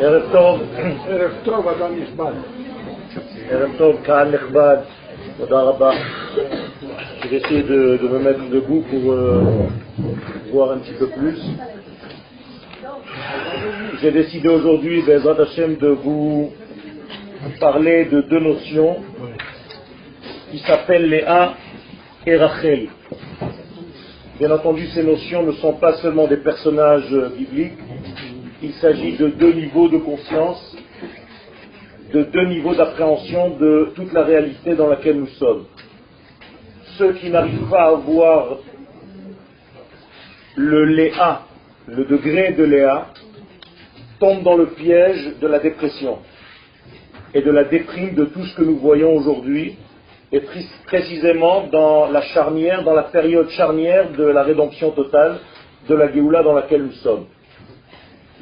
ערב טוב, ערב טוב, אדם נכבד. ערב טוב, קהל נכבד, תודה רבה. Je vais essayer de, de me mettre debout pour euh, voir un petit peu plus. J'ai décidé aujourd'hui, Bezrat Hashem, de vous parler de deux notions qui s'appellent Léa et Rachel. Bien entendu, ces notions ne sont pas seulement des personnages bibliques, il s'agit de deux niveaux de conscience, de deux niveaux d'appréhension de toute la réalité dans laquelle nous sommes. Ceux qui n'arrivent pas à voir le Léa, le degré de Léa, tombent dans le piège de la dépression et de la déprime de tout ce que nous voyons aujourd'hui, et précisément dans la charnière, dans la période charnière de la rédemption totale de la Géoula dans laquelle nous sommes.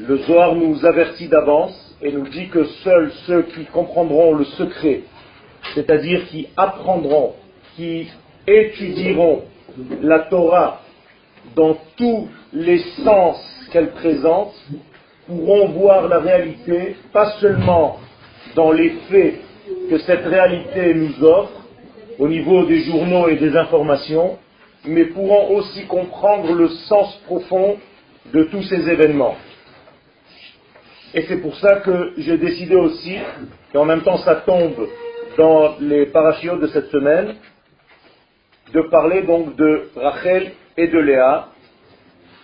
Le Zohar nous avertit d'avance et nous dit que seuls ceux qui comprendront le secret, c'est-à-dire qui apprendront, qui étudieront la Torah dans tous les sens qu'elle présente, pourront voir la réalité, pas seulement dans les faits que cette réalité nous offre, au niveau des journaux et des informations, mais pourront aussi comprendre le sens profond de tous ces événements. Et c'est pour ça que j'ai décidé aussi, et en même temps ça tombe dans les parachutes de cette semaine, de parler donc de Rachel et de Léa.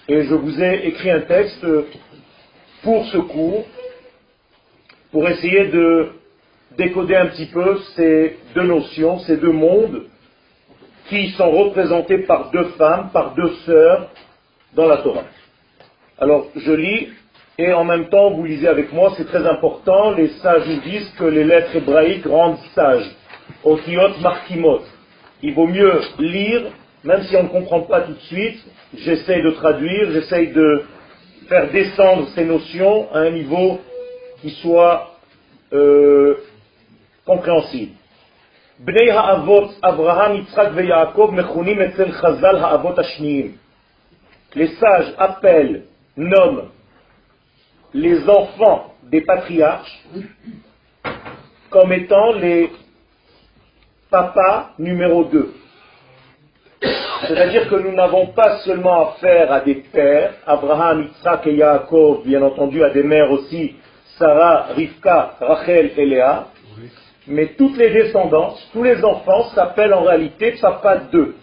Et je vous ai écrit un texte pour ce cours, pour essayer de décoder un petit peu ces deux notions, ces deux mondes, qui sont représentés par deux femmes, par deux sœurs dans la Torah. Alors, je lis, et en même temps, vous lisez avec moi, c'est très important, les sages nous disent que les lettres hébraïques rendent sages. Otiot markimot. Il vaut mieux lire, même si on ne comprend pas tout de suite, j'essaye de traduire, j'essaye de faire descendre ces notions à un niveau qui soit euh, compréhensible. בני האבות אברהם, יצחק ויעקב מכונים אצל חז"ל האבות השניים. Les sages appellent, nomment les enfants des patriarches comme étant les papas numéro 2. C'est-à-dire que nous n'avons pas seulement affaire à des pères, Abraham, Yitzhak et Yaakov, bien entendu à des mères aussi, Sarah, Rivka, Rachel et Léa, mais toutes les descendances, tous les enfants s'appellent en réalité papa 2.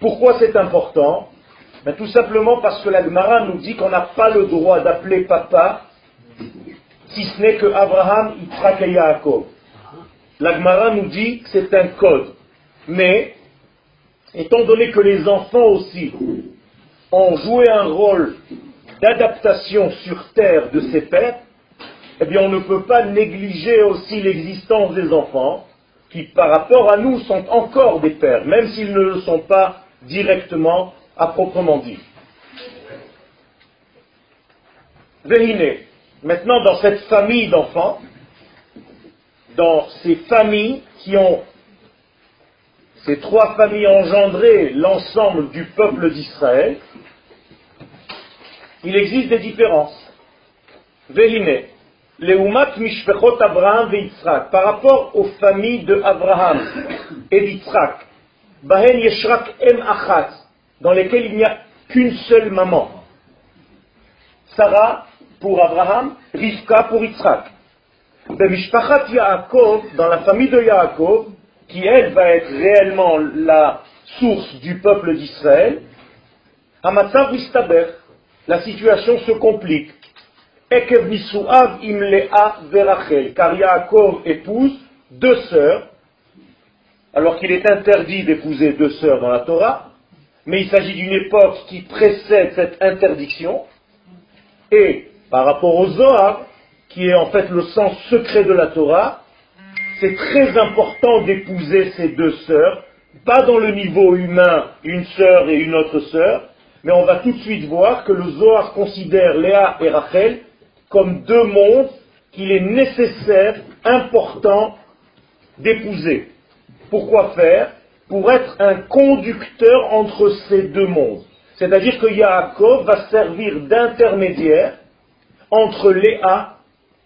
Pourquoi c'est important? Ben, Tout simplement parce que la Gemara nous dit qu'on n'a pas le droit d'appeler papa si ce n'est que Abraham, Yitzhak et Yaakov. La Gemara nous dit que c'est un code. Mais, étant donné que les enfants aussi ont joué un rôle d'adaptation sur terre de ses pères, eh bien on ne peut pas négliger aussi l'existence des enfants, qui par rapport à nous sont encore des pères, même s'ils ne le sont pas directement à proprement dit. Vehine, maintenant dans cette famille d'enfants, dans ces familles qui ont, ces trois familles engendré l'ensemble du peuple d'Israël, il existe des différences. Vehine, Leumat Mishpechot Abraham Yitzhak, par rapport aux familles de Abraham et d'Yitzhak, Bahen Yeshrak Em Achat, dans lesquelles il n'y a qu'une seule maman. Sarah pour Abraham, Rivka pour Yitzhak. Dans la famille de Yaakov, qui elle va être réellement la source du peuple d'Israël, Hamatzav la situation se complique. Ekev Nisuav Imlea Verachel, car Yaakov épouse deux sœurs, alors qu'il est interdit d'épouser deux sœurs dans la Torah, mais il s'agit d'une époque qui précède cette interdiction, et par rapport au Zohar, qui est en fait le sens secret de la Torah, c'est très important d'épouser ces deux sœurs, pas dans le niveau humain, une sœur et une autre sœur, mais on va tout de suite voir que le Zohar considère Léa et Rachel comme deux mondes qu'il est nécessaire, important d'épouser. Pourquoi faire? Pour être un conducteur entre ces deux mondes. C'est-à-dire que Yaakov va servir d'intermédiaire entre Léa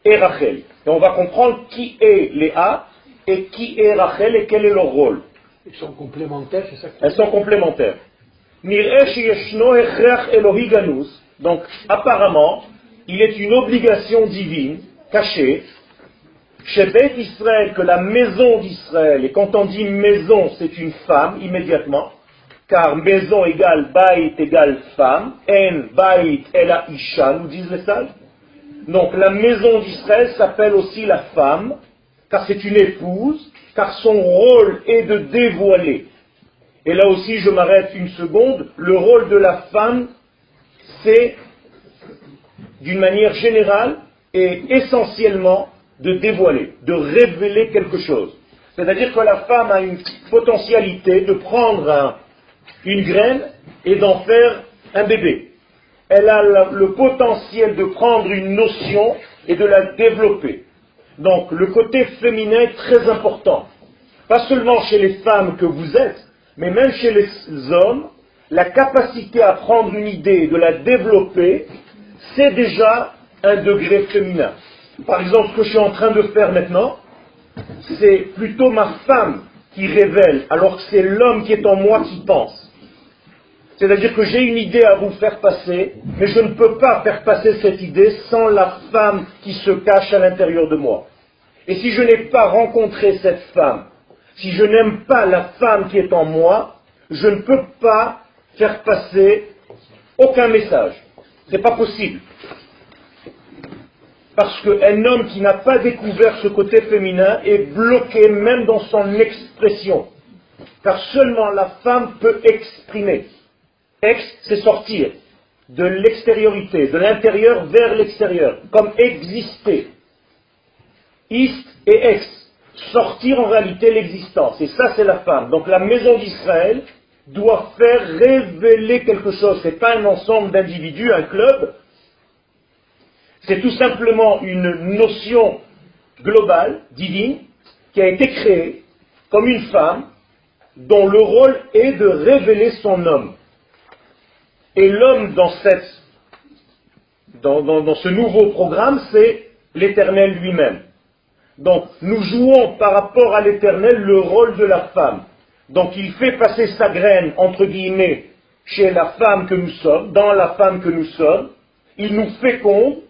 et Rachel. Et on va comprendre qui est Léa et qui est Rachel et quel est leur rôle. Ils sont complémentaires, c'est ça que Elles sont complémentaires. Donc, apparemment, il est une obligation divine, cachée, chez Beth Israël, que la maison d'Israël, et quand on dit maison, c'est une femme, immédiatement, car maison égale bait égale femme, en bait ela isha, nous disent les sages. Donc la maison d'Israël s'appelle aussi la femme, car c'est une épouse, car son rôle est de dévoiler. Et là aussi, je m'arrête une seconde, le rôle de la femme, c'est, d'une manière générale et essentiellement, de dévoiler, de révéler quelque chose. C'est-à-dire que la femme a une potentialité de prendre un- une graine et d'en faire un bébé. Elle a le potentiel de prendre une notion et de la développer. Donc le côté féminin est très important. Pas seulement chez les femmes que vous êtes, mais même chez les hommes, la capacité à prendre une idée et de la développer, c'est déjà un degré féminin. Par exemple, ce que je suis en train de faire maintenant, c'est plutôt ma femme qui révèle, alors que c'est l'homme qui est en moi qui pense. C'est-à-dire que j'ai une idée à vous faire passer, mais je ne peux pas faire passer cette idée sans la femme qui se cache à l'intérieur de moi. Et si je n'ai pas rencontré cette femme, si je n'aime pas la femme qui est en moi, je ne peux pas faire passer aucun message. Ce n'est pas possible. Parce qu'un homme qui n'a pas découvert ce côté féminin est bloqué même dans son expression. Car seulement la femme peut exprimer. Ex, c'est sortir de l'extériorité, de l'intérieur vers l'extérieur, comme exister. Ist et ex, sortir en réalité l'existence. Et ça, c'est la femme. Donc la maison d'Israël doit faire révéler quelque chose. Ce n'est pas un ensemble d'individus, un club. C'est tout simplement une notion globale, divine, qui a été créée comme une femme dont le rôle est de révéler son homme. Et l'homme dans, ce nouveau programme, c'est l'éternel lui-même. Donc nous jouons par rapport à l'éternel le rôle de la femme. Donc il fait passer sa graine, entre guillemets, chez la femme que nous sommes, dans la femme que nous sommes. Il nous féconde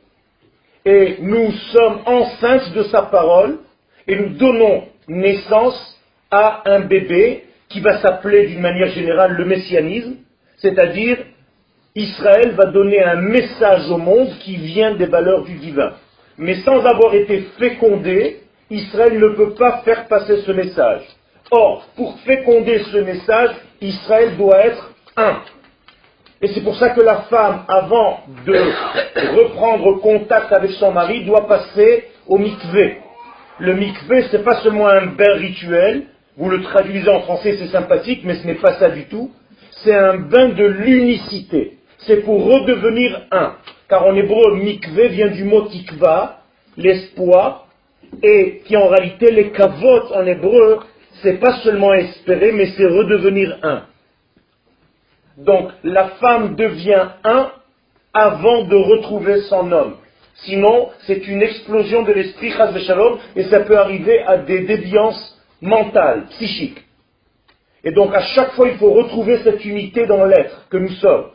et nous sommes enceintes de sa parole et nous donnons naissance à un bébé qui va s'appeler d'une manière générale le messianisme, c'est-à-dire Israël va donner un message au monde qui vient des valeurs du divin. Mais sans avoir été fécondé, Israël ne peut pas faire passer ce message. Or, pour féconder ce message, Israël doit être un. Et c'est pour ça que la femme, avant de reprendre contact avec son mari, doit passer au mikvé. Le mikvé, c'est pas seulement un bain rituel, vous le traduisez en français, c'est sympathique, mais ce n'est pas ça du tout. C'est un bain de l'unicité. C'est pour redevenir un. Car en hébreu, mikvé vient du mot tikva, l'espoir, et qui en réalité, les kavot en hébreu, c'est pas seulement espérer, mais c'est redevenir un. Donc la femme devient un avant de retrouver son homme. Sinon, c'est une explosion de l'esprit chas v'shalom, et ça peut arriver à des déviances mentales, psychiques. Et donc à chaque fois, il faut retrouver cette unité dans l'être que nous sommes.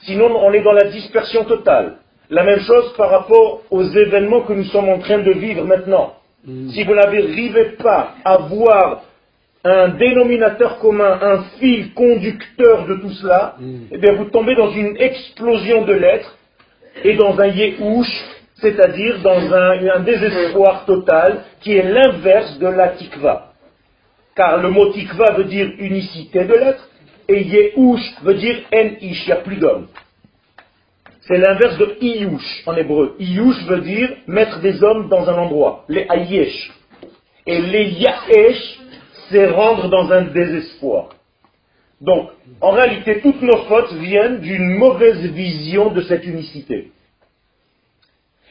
Sinon, on est dans la dispersion totale. La même chose par rapport aux événements que nous sommes en train de vivre maintenant. Si vous n'arrivez pas à voir un dénominateur commun, un fil conducteur de tout cela, eh bien vous tombez dans une explosion de l'être et dans un yéhouch, c'est-à-dire dans un, un désespoir total qui est l'inverse de la tikva. Car le mot tikva veut dire unicité de l'être et yéhouch veut dire en-ish, il n'y a plus d'homme. C'est l'inverse de iyush en hébreu. Iyush veut dire mettre des hommes dans un endroit, les ayesh. Et les yaesh, c'est rendre dans un désespoir. Donc, en réalité, toutes nos fautes viennent d'une mauvaise vision de cette unicité.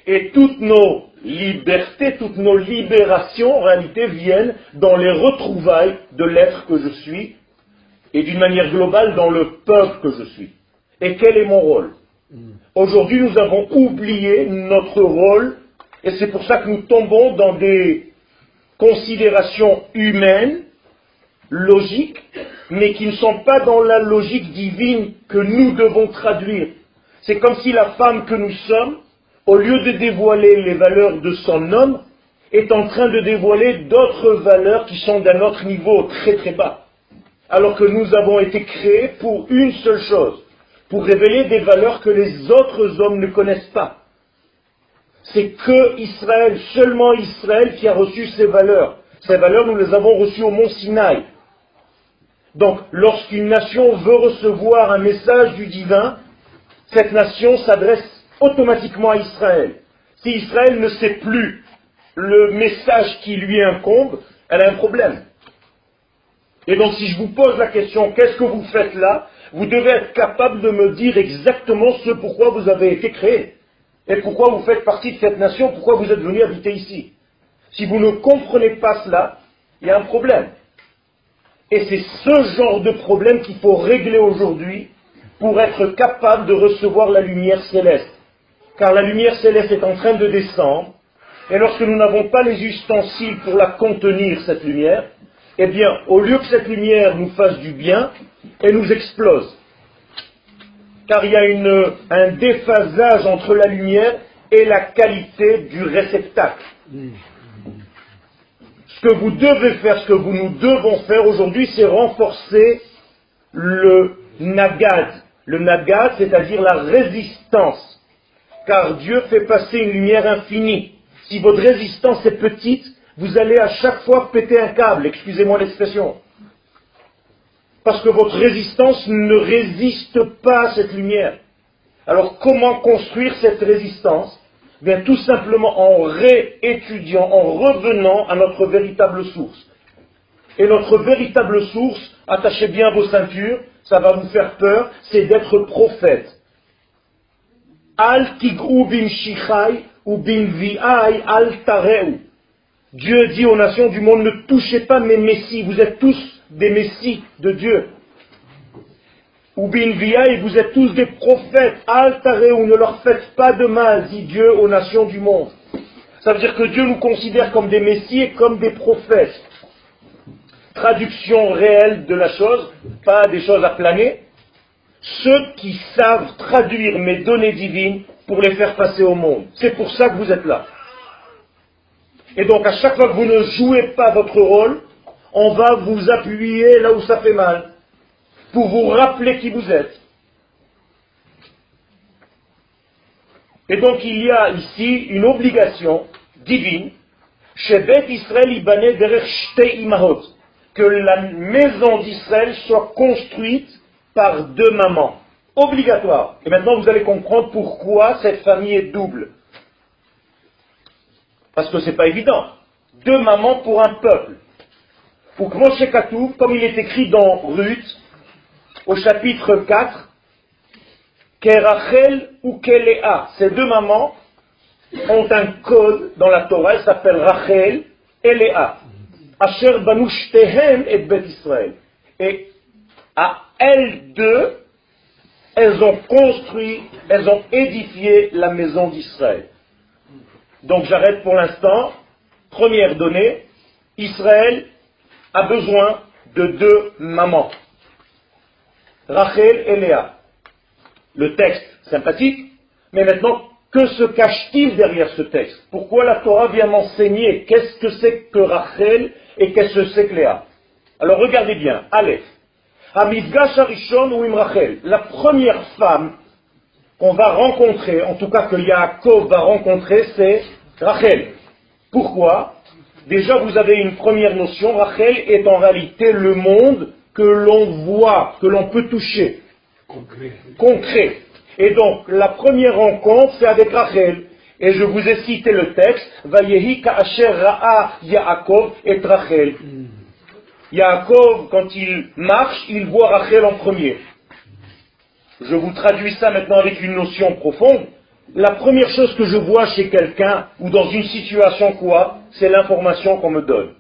Et toutes nos libertés, toutes nos libérations, en réalité, viennent dans les retrouvailles de l'être que je suis, et d'une manière globale, dans le peuple que je suis. Et quel est mon rôle? Aujourd'hui, nous avons oublié notre rôle et c'est pour ça que nous tombons dans des considérations humaines, logiques, mais qui ne sont pas dans la logique divine que nous devons traduire. C'est comme si la femme que nous sommes, au lieu de dévoiler les valeurs de son homme, est en train de dévoiler d'autres valeurs qui sont d'un autre niveau très très bas. Alors que nous avons été créés pour une seule chose, pour révéler des valeurs que les autres hommes ne connaissent pas. C'est que Israël, seulement Israël qui a reçu ces valeurs. Ces valeurs, nous les avons reçues au mont Sinaï. Donc, lorsqu'une nation veut recevoir un message du divin, cette nation s'adresse automatiquement à Israël. Si Israël ne sait plus le message qui lui incombe, elle a un problème. Et donc si je vous pose la question, qu'est-ce que vous faites là? Vous devez être capable de me dire exactement ce pourquoi vous avez été créé. Et pourquoi vous faites partie de cette nation, pourquoi vous êtes venu habiter ici? Si vous ne comprenez pas cela, il y a un problème. Et c'est ce genre de problème qu'il faut régler aujourd'hui pour être capable de recevoir la lumière céleste. Car la lumière céleste est en train de descendre, et lorsque nous n'avons pas les ustensiles pour la contenir, cette lumière, eh bien, au lieu que cette lumière nous fasse du bien, elle nous explose. Car il y a un déphasage entre la lumière et la qualité du réceptacle. Ce que vous devez faire, ce que vous nous devons faire aujourd'hui, c'est renforcer le nagad. Le nagad, c'est-à-dire la résistance. Car Dieu fait passer une lumière infinie. Si votre résistance est petite, vous allez à chaque fois péter un câble, excusez-moi l'expression. Parce que votre résistance ne résiste pas à cette lumière. Alors comment construire cette résistance? Bien tout simplement en réétudiant, en revenant à notre véritable source. Et notre véritable source, attachez bien vos ceintures, ça va vous faire peur, c'est d'être prophète. Al tigru bin shichai ou bin vi'ai al tareu. Dieu dit aux nations du monde, ne touchez pas mes messies, vous êtes tous des messies de Dieu. Ou vi'ai, vous êtes tous des prophètes, al tareu, ne leur faites pas de mal, dit Dieu aux nations du monde. Ça veut dire que Dieu nous considère comme des messies et comme des prophètes. Traduction réelle de la chose, pas des choses à planer. Ceux qui savent traduire mes données divines pour les faire passer au monde. C'est pour ça que vous êtes là. Et donc à chaque fois que vous ne jouez pas votre rôle, on va vous appuyer là où ça fait mal, pour vous rappeler qui vous êtes. Et donc il y a ici une obligation divine, chez Israël Ibané Imahot, que la maison d'Israël soit construite par deux mamans. Obligatoire. Et maintenant vous allez comprendre pourquoi cette famille est double. Parce que ce n'est pas évident. Deux mamans pour un peuple. Ou Katou, comme il est écrit dans Ruth, au chapitre 4, Kerachel ou Kelea, ces deux mamans ont un code dans la Torah, elle s'appelle Rachel et Léa. Asher Banushtehem et Bet Israël. Et à elles deux, elles ont construit, elles ont édifié la maison d'Israël. Donc j'arrête pour l'instant. Première donnée, Israël a besoin de deux mamans. Rachel et Léa. Le texte sympathique, mais maintenant, que se cache-t-il derrière ce texte? Pourquoi la Torah vient m'enseigner qu'est-ce que c'est que Rachel et qu'est-ce que c'est que Léa? Alors regardez bien, Aleph. Hamidgash Arishon ou Imrachel, la première femme qu'on va rencontrer, en tout cas que Yaakov va rencontrer, c'est Rachel. Pourquoi? Déjà, vous avez une première notion. Rachel est en réalité le monde que l'on voit, que l'on peut toucher. Concret. Concret. Et donc, la première rencontre, c'est avec Rachel. Et je vous ai cité le texte, Vayehi ka'asher ra'a Yaakov et Rachel. Yaakov, quand il marche, il voit Rachel en premier. Je vous traduis ça maintenant avec une notion profonde. La première chose que je vois chez quelqu'un ou dans une situation quoi, c'est l'information qu'on me donne.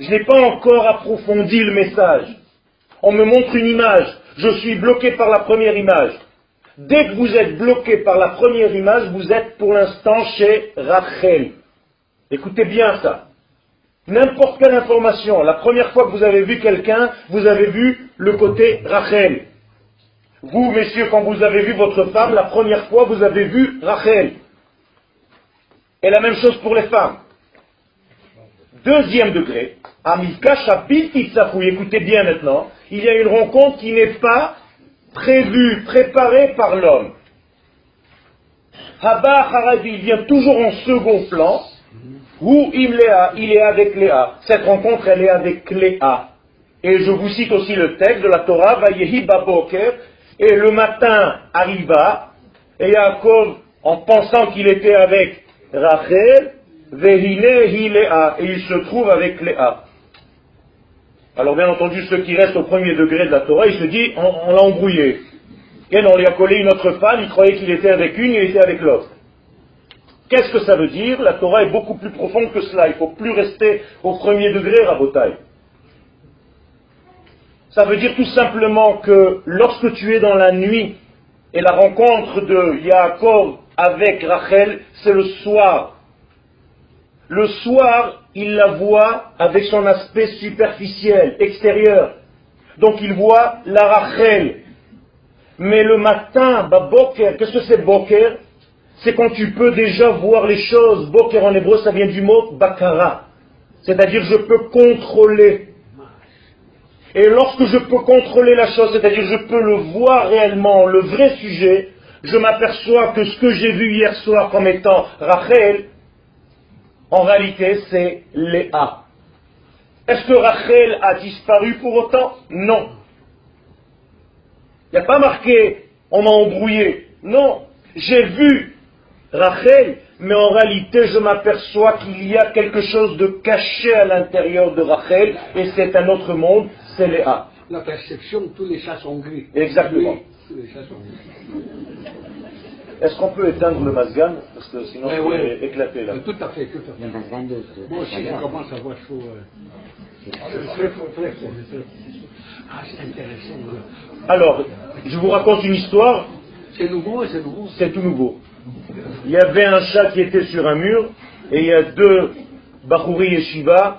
Je n'ai pas encore approfondi le message. On me montre une image. Je suis bloqué par la première image. Dès que vous êtes bloqué par la première image, vous êtes pour l'instant chez Rachel. Écoutez bien ça. N'importe quelle information, la première fois que vous avez vu quelqu'un, vous avez vu le côté Rachel. Vous, messieurs, quand vous avez vu votre femme, la première fois, vous avez vu Rachel. Et la même chose pour les femmes. Deuxième degré, Amilka écoutez bien maintenant, il y a une rencontre qui n'est pas prévue, préparée par l'homme. Haba Harabi, il vient toujours en second plan, ou Imléa, il est avec Léa. Cette rencontre, elle est avec Léa. Et je vous cite aussi le texte de la Torah, Vayehi Baboker, et le matin arriva, et Yaakov, en pensant qu'il était avec Rachel, Léa, et il se trouve avec Léa. Alors bien entendu, ceux qui restent au premier degré de la Torah, il se dit, on, l'a embrouillé. Et on lui a collé une autre femme, il croyait qu'il était avec une, il était avec l'autre. Qu'est-ce que ça veut dire? La Torah est beaucoup plus profonde que cela. Il ne faut plus rester au premier degré, Rabotai. Ça veut dire tout simplement que lorsque tu es dans la nuit et la rencontre de Yaakov avec Rachel, c'est le soir. Le soir, il la voit avec son aspect superficiel, extérieur. Donc il voit la Rachel. Mais le matin, bah, Boker, qu'est-ce que c'est Boker? C'est quand tu peux déjà voir les choses. Boker en hébreu, ça vient du mot bakara. C'est-à-dire je peux contrôler. Et lorsque je peux contrôler la chose, c'est-à-dire je peux le voir réellement, le vrai sujet, je m'aperçois que ce que j'ai vu hier soir comme étant Rachel, en réalité c'est Léa. Est-ce que Rachel a disparu pour autant? Non. Il n'y a pas marqué on m'a embrouillé. Non. J'ai vu Rachel, mais en réalité je m'aperçois qu'il y a quelque chose de caché à l'intérieur de Rachel, et c'est un autre monde, c'est Léa. La perception, tous les chats sont gris. Exactement. Est-ce qu'on peut éteindre le masgan Parce que sinon je vais éclater là. Tout à fait, tout à fait. Moi aussi je commence à voir chaud. Ah, c'est intéressant. Alors, je vous raconte une histoire. C'est nouveau, c'est nouveau. C'est tout nouveau. Il y avait un chat qui était sur un mur, et il y a deux Bachouri et Shiva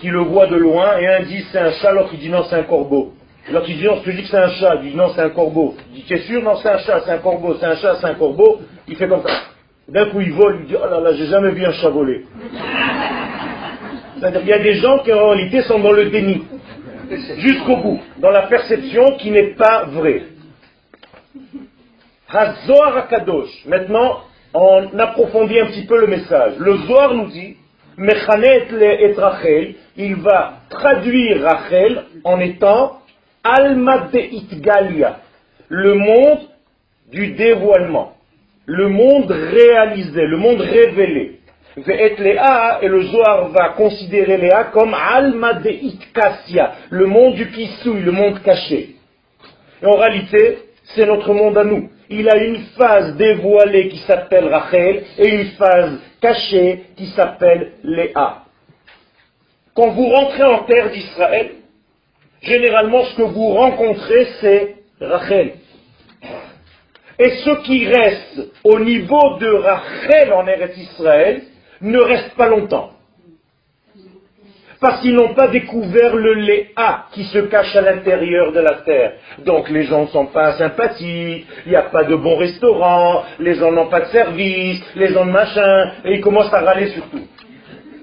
qui le voient de loin, et un dit c'est un chat, l'autre il dit non c'est un corbeau. L'autre il dit non, dis que c'est un chat, il dit non c'est un corbeau. Il dit es sûr? Non c'est un chat, c'est un corbeau, c'est un chat, c'est un corbeau. Il fait comme ça. D'un coup il vole, il dit oh là là, j'ai jamais vu un chat voler. C'est-à-dire qu'il y a des gens qui en réalité sont dans le déni, jusqu'au bout, dans la perception qui n'est pas vraie. Maintenant, on approfondit un petit peu le message. Le Zohar nous dit, Mechanet le et Rachel, il va traduire Rachel en étant Alma de Itgalia, le monde du dévoilement, le monde réalisé, le monde révélé. Léa, et le Zohar va considérer Léa comme Alma de le monde du Kisui, le monde caché. Et en réalité, c'est notre monde à nous il a une phase dévoilée qui s'appelle Rachel et une phase cachée qui s'appelle Léa. Quand vous rentrez en terre d'Israël, généralement ce que vous rencontrez c'est Rachel. Et ce qui reste au niveau de Rachel en Eretz Israël ne reste pas longtemps parce qu'ils n'ont pas découvert le Léa qui se cache à l'intérieur de la terre. Donc les gens ne sont pas sympathiques, il n'y a pas de bons restaurants, les gens n'ont pas de service, les gens de machin, et ils commencent à râler sur tout.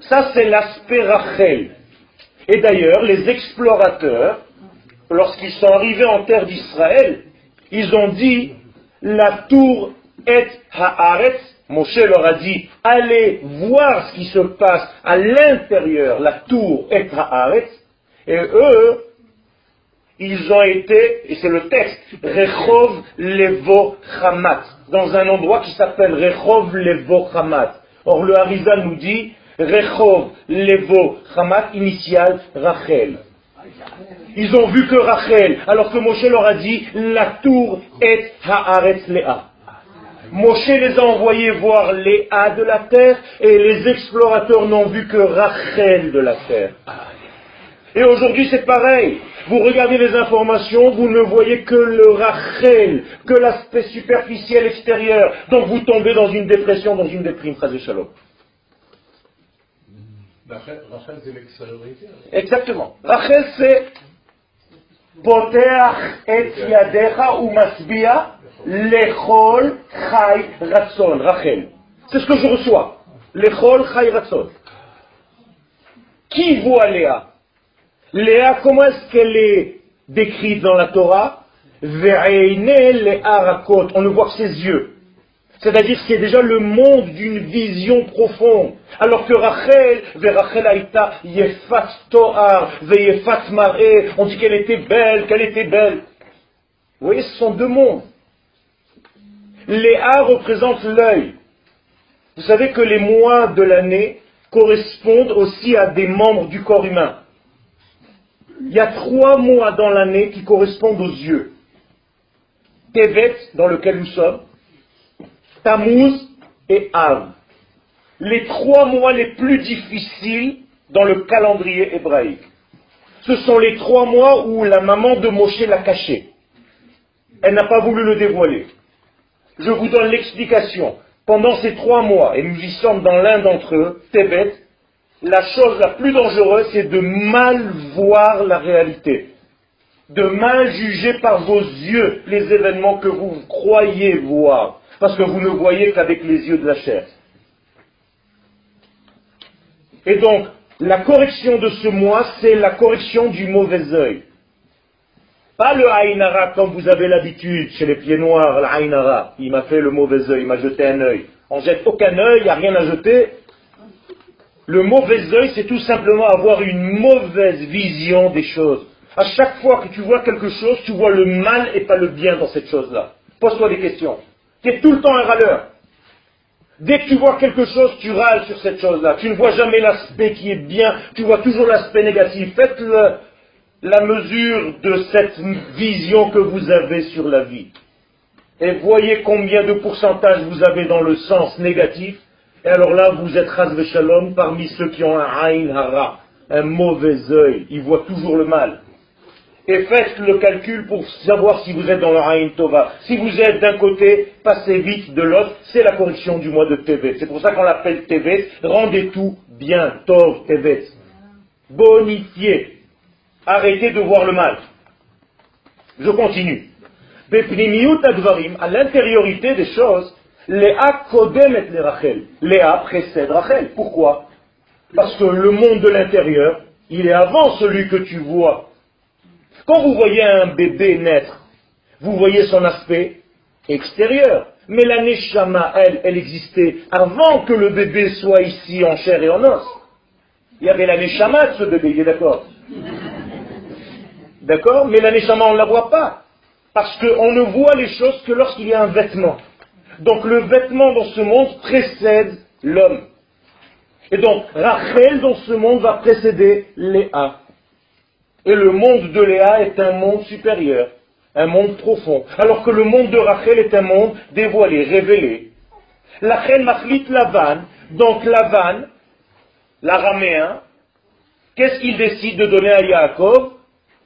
Ça, c'est l'aspect Rachel. Et d'ailleurs, les explorateurs, lorsqu'ils sont arrivés en terre d'Israël, ils ont dit, la tour est Haaretz Moshe leur a dit, allez voir ce qui se passe à l'intérieur, la tour Etraaretz, et eux, ils ont été, et c'est le texte, Rechov Levo Hamat, dans un endroit qui s'appelle Rechov Levo Hamat. Or le Harizal nous dit, Rechov Levo Hamat, initial Rachel. Ils ont vu que Rachel, alors que Moshe leur a dit, la tour est Haaretz Lea. Moshe les a envoyés voir Léa de la terre et les explorateurs n'ont vu que Rachel de la terre. Et aujourd'hui c'est pareil. Vous regardez les informations, vous ne voyez que le rachel, que l'aspect superficiel extérieur. Donc vous tombez dans une dépression, dans une déprime, Chazé Shalom. Rachel, c'est l'extériorité. Exactement. Rachel c'est Poteach et yadecha ou masbia lechol chai ratson. Rachel. C'est ce que je reçois. Lechol chai ratson. Qui voit Léa? Léa, comment est-ce qu'elle est décrite dans la Torah? On ne voit que ses yeux. C'est-à-dire c'est déjà le monde d'une vision profonde. Alors que Rachel, Rachel Aïta, Yefat Toar, Yefat on dit qu'elle était belle, qu'elle était belle. Vous voyez, ce sont deux mondes. Léa représente l'œil. Vous savez que les mois de l'année correspondent aussi à des membres du corps humain. Il y a trois mois dans l'année qui correspondent aux yeux. Tevet, dans lequel nous sommes, Tammuz et Av. Les trois mois les plus difficiles dans le calendrier hébraïque. Ce sont les trois mois où la maman de Moshe l'a caché. Elle n'a pas voulu le dévoiler. Je vous donne l'explication. Pendant ces trois mois, et nous y sommes dans l'un d'entre eux, Tébet, la chose la plus dangereuse, c'est de mal voir la réalité, de mal juger par vos yeux les événements que vous croyez voir, parce que vous ne voyez qu'avec les yeux de la chair. Et donc, la correction de ce mois, c'est la correction du mauvais œil. Pas le Aïnara comme vous avez l'habitude chez les pieds noirs, l'Aïnara. Il m'a fait le mauvais œil, il m'a jeté un œil. On jette aucun œil, il n'y a rien à jeter. Le mauvais œil, c'est tout simplement avoir une mauvaise vision des choses. À chaque fois que tu vois quelque chose, tu vois le mal et pas le bien dans cette chose-là. Pose-toi des questions. Tu es tout le temps un râleur. Dès que tu vois quelque chose, tu râles sur cette chose-là. Tu ne vois jamais l'aspect qui est bien, tu vois toujours l'aspect négatif. Faites la mesure de cette vision que vous avez sur la vie. Et voyez combien de pourcentage vous avez dans le sens négatif. Et alors là, vous êtes Ras parmi ceux qui ont un Ain Hara, un mauvais œil. Ils voient toujours le mal. Et faites le calcul pour savoir si vous êtes dans le Ain Tova. Si vous êtes d'un côté, passez vite de l'autre, c'est la correction du mois de Tevet. C'est pour ça qu'on l'appelle Tevet. Rendez tout bien, Tov Tevet. Bonifiez. Arrêtez de voir le mal. Je continue. à l'intériorité des choses, Léa kodemet le Rachel. Léa précède Rachel. Pourquoi? Parce que le monde de l'intérieur, il est avant celui que tu vois. Quand vous voyez un bébé naître, vous voyez son aspect extérieur. Mais la Neshama, elle, elle existait avant que le bébé soit ici en chair et en os. Il y avait la Neshama de ce bébé, il est d'accord? D'accord Mais la on ne la voit pas. Parce qu'on ne voit les choses que lorsqu'il y a un vêtement. Donc le vêtement dans ce monde précède l'homme. Et donc Rachel dans ce monde va précéder Léa. Et le monde de Léa est un monde supérieur, un monde profond. Alors que le monde de Rachel est un monde dévoilé, révélé. Rachel machlit Lavan, donc Lavan, l'araméen, qu'est-ce qu'il décide de donner à Yaakov?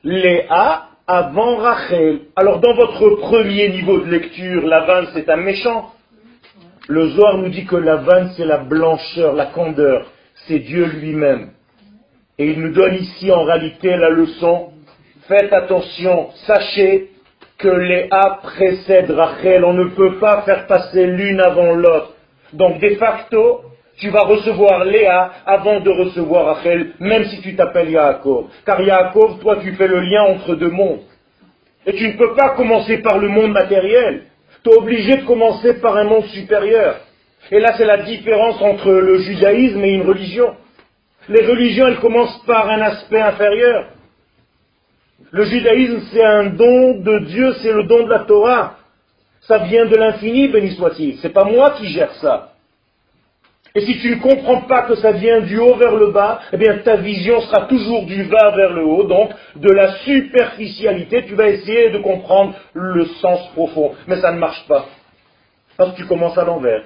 Léa avant Rachel. Alors dans votre premier niveau de lecture, la vanne c'est un méchant. Le Zohar nous dit que la vanne c'est la blancheur, la candeur. C'est Dieu lui-même. Et il nous donne ici en réalité la leçon. Faites attention, sachez que Léa précède Rachel. On ne peut pas faire passer l'une avant l'autre. Donc de facto, tu vas recevoir Léa avant de recevoir Rachel, même si tu t'appelles Yaakov. Car Yaakov, toi, tu fais le lien entre deux mondes. Et tu ne peux pas commencer par le monde matériel. Tu es obligé de commencer par un monde supérieur. Et là, c'est la différence entre le judaïsme et une religion. Les religions, elles commencent par un aspect inférieur. Le judaïsme, c'est un don de Dieu, c'est le don de la Torah. Ça vient de l'infini, béni soit-il. C'est pas moi qui gère ça. Et si tu ne comprends pas que ça vient du haut vers le bas, eh bien ta vision sera toujours du bas vers le haut, donc de la superficialité, tu vas essayer de comprendre le sens profond. Mais ça ne marche pas. Parce que tu commences à l'envers.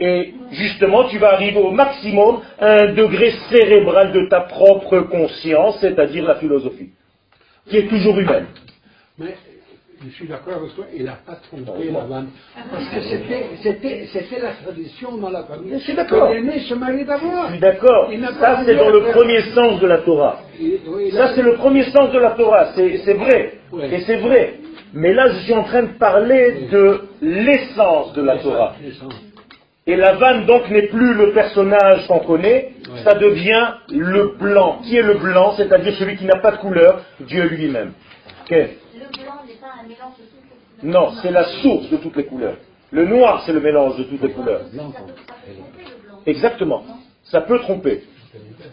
Et justement, tu vas arriver au maximum à un degré cérébral de ta propre conscience, c'est-à-dire la philosophie, qui est toujours humaine. Je suis d'accord avec toi, il n'a pas trompé la vanne. Parce que c'était la tradition dans la famille. Je suis d'accord. L'aîné se marie d'abord. Je suis d'accord. Ça, c'est dans le premier sens de la Torah. Ça, c'est le premier sens de la Torah. C'est vrai. Et c'est vrai. Mais là, je suis en train de parler de l'essence de la Torah. Et la vanne, donc, n'est plus le personnage qu'on connaît, ça devient le blanc. Qui est le blanc? C'est-à-dire celui qui n'a pas de couleur, Dieu lui-même. Pas Non, c'est la source de toutes les couleurs. Le noir, c'est le mélange de toutes les couleurs. Exactement. Ça peut tromper.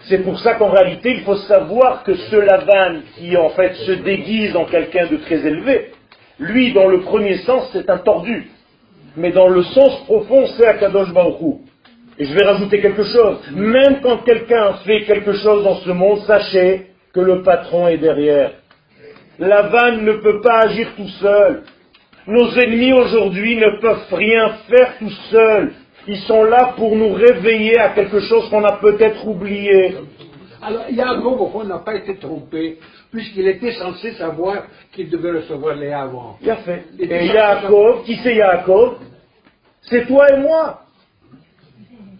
C'est pour ça qu'en réalité, il faut savoir que ce Lavan qui en fait se déguise en quelqu'un de très élevé, lui, dans le premier sens, c'est un tordu. Mais dans le sens profond, c'est Akadosh Baruch Et je vais rajouter quelque chose. Même quand quelqu'un fait quelque chose dans ce monde, sachez que le patron est derrière. La vanne ne peut pas agir tout seul. Nos ennemis aujourd'hui ne peuvent rien faire tout seuls. Ils sont là pour nous réveiller à quelque chose qu'on a peut-être oublié. Alors, Yaakov, au fond, n'a pas été trompé, puisqu'il était censé savoir qu'il devait recevoir Léa avant. Fait. Et Yaakov, qui c'est Yaakov? C'est toi et moi.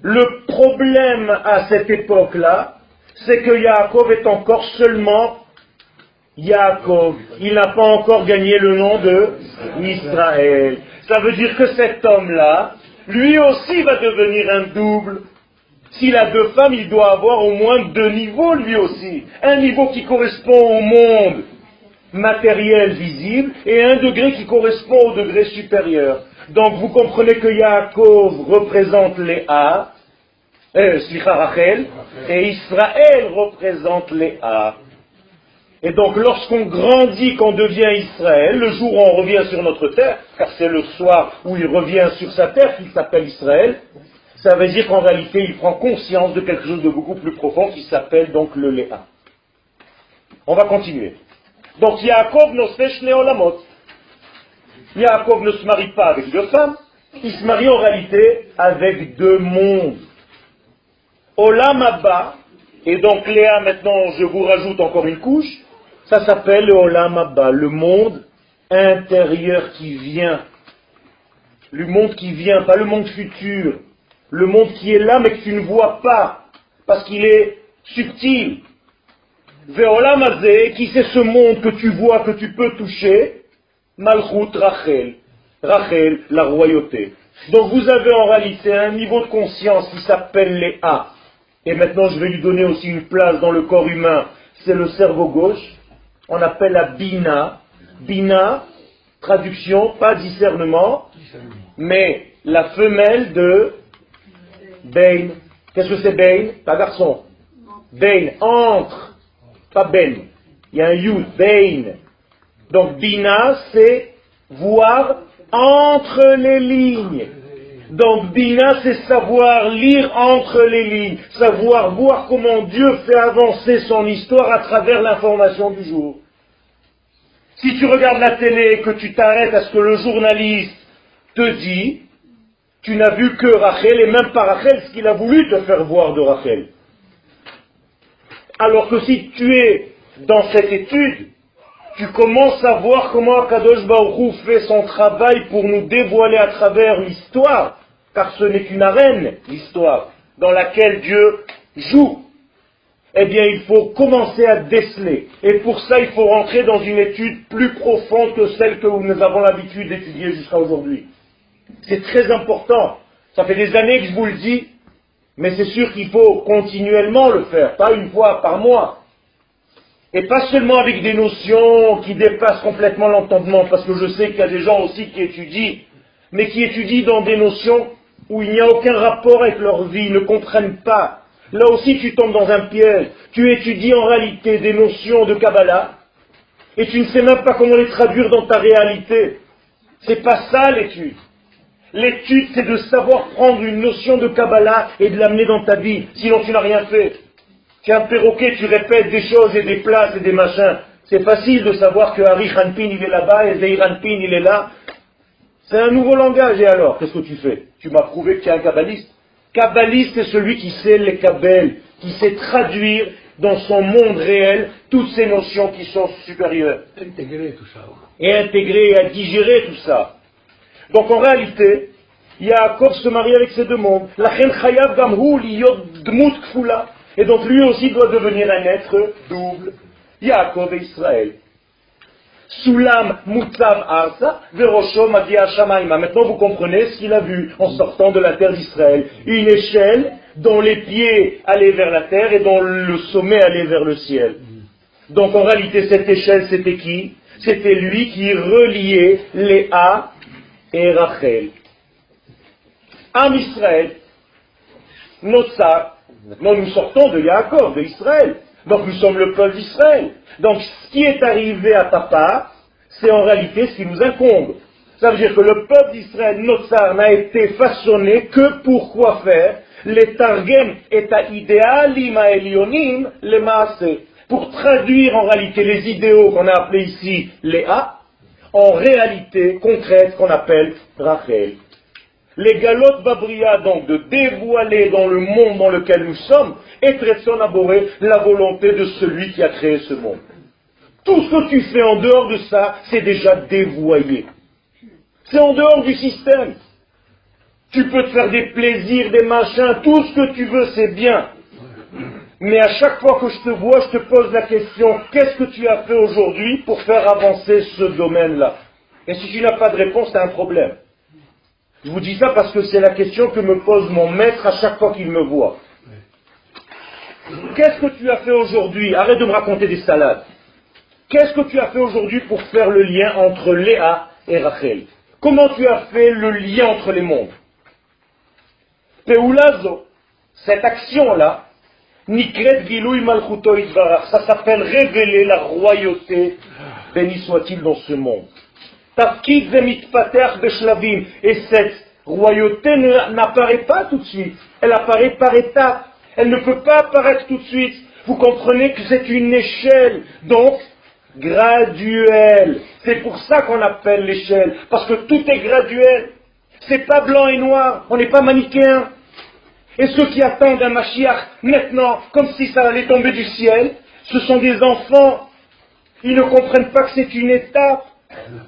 Le problème à cette époque-là, c'est que Yaakov est encore seulement Yaakov. Il n'a pas encore gagné le nom de Israël. Ça veut dire que cet homme-là, lui aussi va devenir un double. S'il a deux femmes, il doit avoir au moins deux niveaux lui aussi. Un niveau qui correspond au monde matériel visible et un degré qui correspond au degré supérieur. Donc vous comprenez que Yaakov représente les A, euh, Rachel, et Israël représente les A. Et donc lorsqu'on grandit, qu'on devient Israël, le jour où on revient sur notre terre, car c'est le soir où il revient sur sa terre qu'il s'appelle Israël, ça veut dire qu'en réalité il prend conscience de quelque chose de beaucoup plus profond qui s'appelle donc le Léa. On va continuer. Donc Yaakov nosfesh olamot. Yaakov ne se marie pas avec deux femmes, il se marie en réalité avec deux mondes. Olam Abba, et donc Léa maintenant je vous rajoute encore une couche, ça s'appelle le Olam Abba, le monde intérieur qui vient. Le monde qui vient, pas le monde futur. Le monde qui est là mais que tu ne vois pas, parce qu'il est subtil. Veolam qui c'est ce monde que tu vois, que tu peux toucher? Malchut Rachel. Rachel, la royauté. Donc vous avez en réalité un niveau de conscience qui s'appelle les A. Et maintenant je vais lui donner aussi une place dans le corps humain. C'est le cerveau gauche on appelle la bina. Bina, traduction, pas discernement, mais la femelle de Bain. Qu'est-ce que c'est Bain Pas garçon. Bain, entre, pas Ben. Il y a un you, Bain. Donc Bina, c'est voir entre les lignes. Donc Bina, c'est savoir lire entre les lignes, savoir voir comment Dieu fait avancer son histoire à travers l'information du jour. Si tu regardes la télé et que tu t'arrêtes à ce que le journaliste te dit, tu n'as vu que Rachel et même pas Rachel ce qu'il a voulu te faire voir de Rachel. Alors que si tu es dans cette étude, tu commences à voir comment Akadosh Baruch fait son travail pour nous dévoiler à travers l'histoire, car ce n'est qu'une arène, l'histoire, dans laquelle Dieu joue. Eh bien, il faut commencer à déceler. Et pour ça, il faut rentrer dans une étude plus profonde que celle que nous avons l'habitude d'étudier jusqu'à aujourd'hui. C'est très important. Ça fait des années que je vous le dis, mais c'est sûr qu'il faut continuellement le faire, pas une fois par mois. Et pas seulement avec des notions qui dépassent complètement l'entendement, parce que je sais qu'il y a des gens aussi qui étudient, mais qui étudient dans des notions où il n'y a aucun rapport avec leur vie, ne comprennent pas. Là aussi tu tombes dans un piège. Tu étudies en réalité des notions de Kabbalah, et tu ne sais même pas comment les traduire dans ta réalité. C'est pas ça l'étude. L'étude, c'est de savoir prendre une notion de Kabbalah et de l'amener dans ta vie. Sinon, tu n'as rien fait. Tu es un perroquet, tu répètes des choses et des places et des machins. C'est facile de savoir que Harry Hanpin, il est là-bas et Zeir Hanpin, il est là. C'est un nouveau langage, et alors, qu'est-ce que tu fais? Tu m'as prouvé que tu es un kabbaliste. Kabbaliste, c'est celui qui sait les kabbels, qui sait traduire dans son monde réel toutes ces notions qui sont supérieures. Intégrer tout ça. Et intégrer et à digérer tout ça. Donc en réalité, Yaakov se marie avec ces deux mondes. La chayav gamhu liyot dmut kfula. Et donc lui aussi doit devenir un être double. Yaakov et Israël. Soulam mutzav arsa verosho magia shamaima. Maintenant vous comprenez ce qu'il a vu en sortant de la terre d'Israël. Une échelle dont les pieds allaient vers la terre et dont le sommet allait vers le ciel. Donc en réalité cette échelle c'était qui? C'était lui qui reliait Léa et Rachel. En Israël, Notsar, maintenant nous sortons de Yaakov, de Israël. Donc nous sommes le peuple d'Israël. Donc ce qui est arrivé à ta part, c'est en réalité ce qui nous incombe. Ça veut dire que le peuple d'Israël, Notsar, n'a été façonné que pour quoi faire? Les targem et à idéalim elionim le maase. Pour traduire en réalité les idéaux qu'on a appelés ici les A, en réalité concrète qu'on appelle Rachel. Les galotes babria, donc, de dévoiler dans le monde dans lequel nous sommes, et son aboré la volonté de celui qui a créé ce monde. Tout ce que tu fais en dehors de ça, c'est déjà dévoyé. C'est en dehors du système. Tu peux te faire des plaisirs, des machins, tout ce que tu veux, c'est bien. Mais à chaque fois que je te vois, je te pose la question, qu'est-ce que tu as fait aujourd'hui pour faire avancer ce domaine-là? Et si tu n'as pas de réponse, c'est un problème. Je vous dis ça parce que c'est la question que me pose mon maître à chaque fois qu'il me voit. Qu'est-ce que tu as fait aujourd'hui? Arrête de me raconter des salades. Qu'est-ce que tu as fait aujourd'hui pour faire le lien entre Léa et Rachel? Comment tu as fait le lien entre les mondes? Peulazo, cette action-là, Nikret Gilouy Malchuto ça s'appelle révéler la royauté, béni soit-il dans ce monde. Tafkid Beshlavim, et cette royauté n'apparaît pas tout de suite, elle apparaît par étapes, elle ne peut pas apparaître tout de suite. Vous comprenez que c'est une échelle, donc graduelle. C'est pour ça qu'on appelle l'échelle, parce que tout est graduel. C'est pas blanc et noir, on n'est pas manichéen. Et ceux qui attendent un Mashiach maintenant, comme si ça allait tomber du ciel, ce sont des enfants. Ils ne comprennent pas que c'est une étape.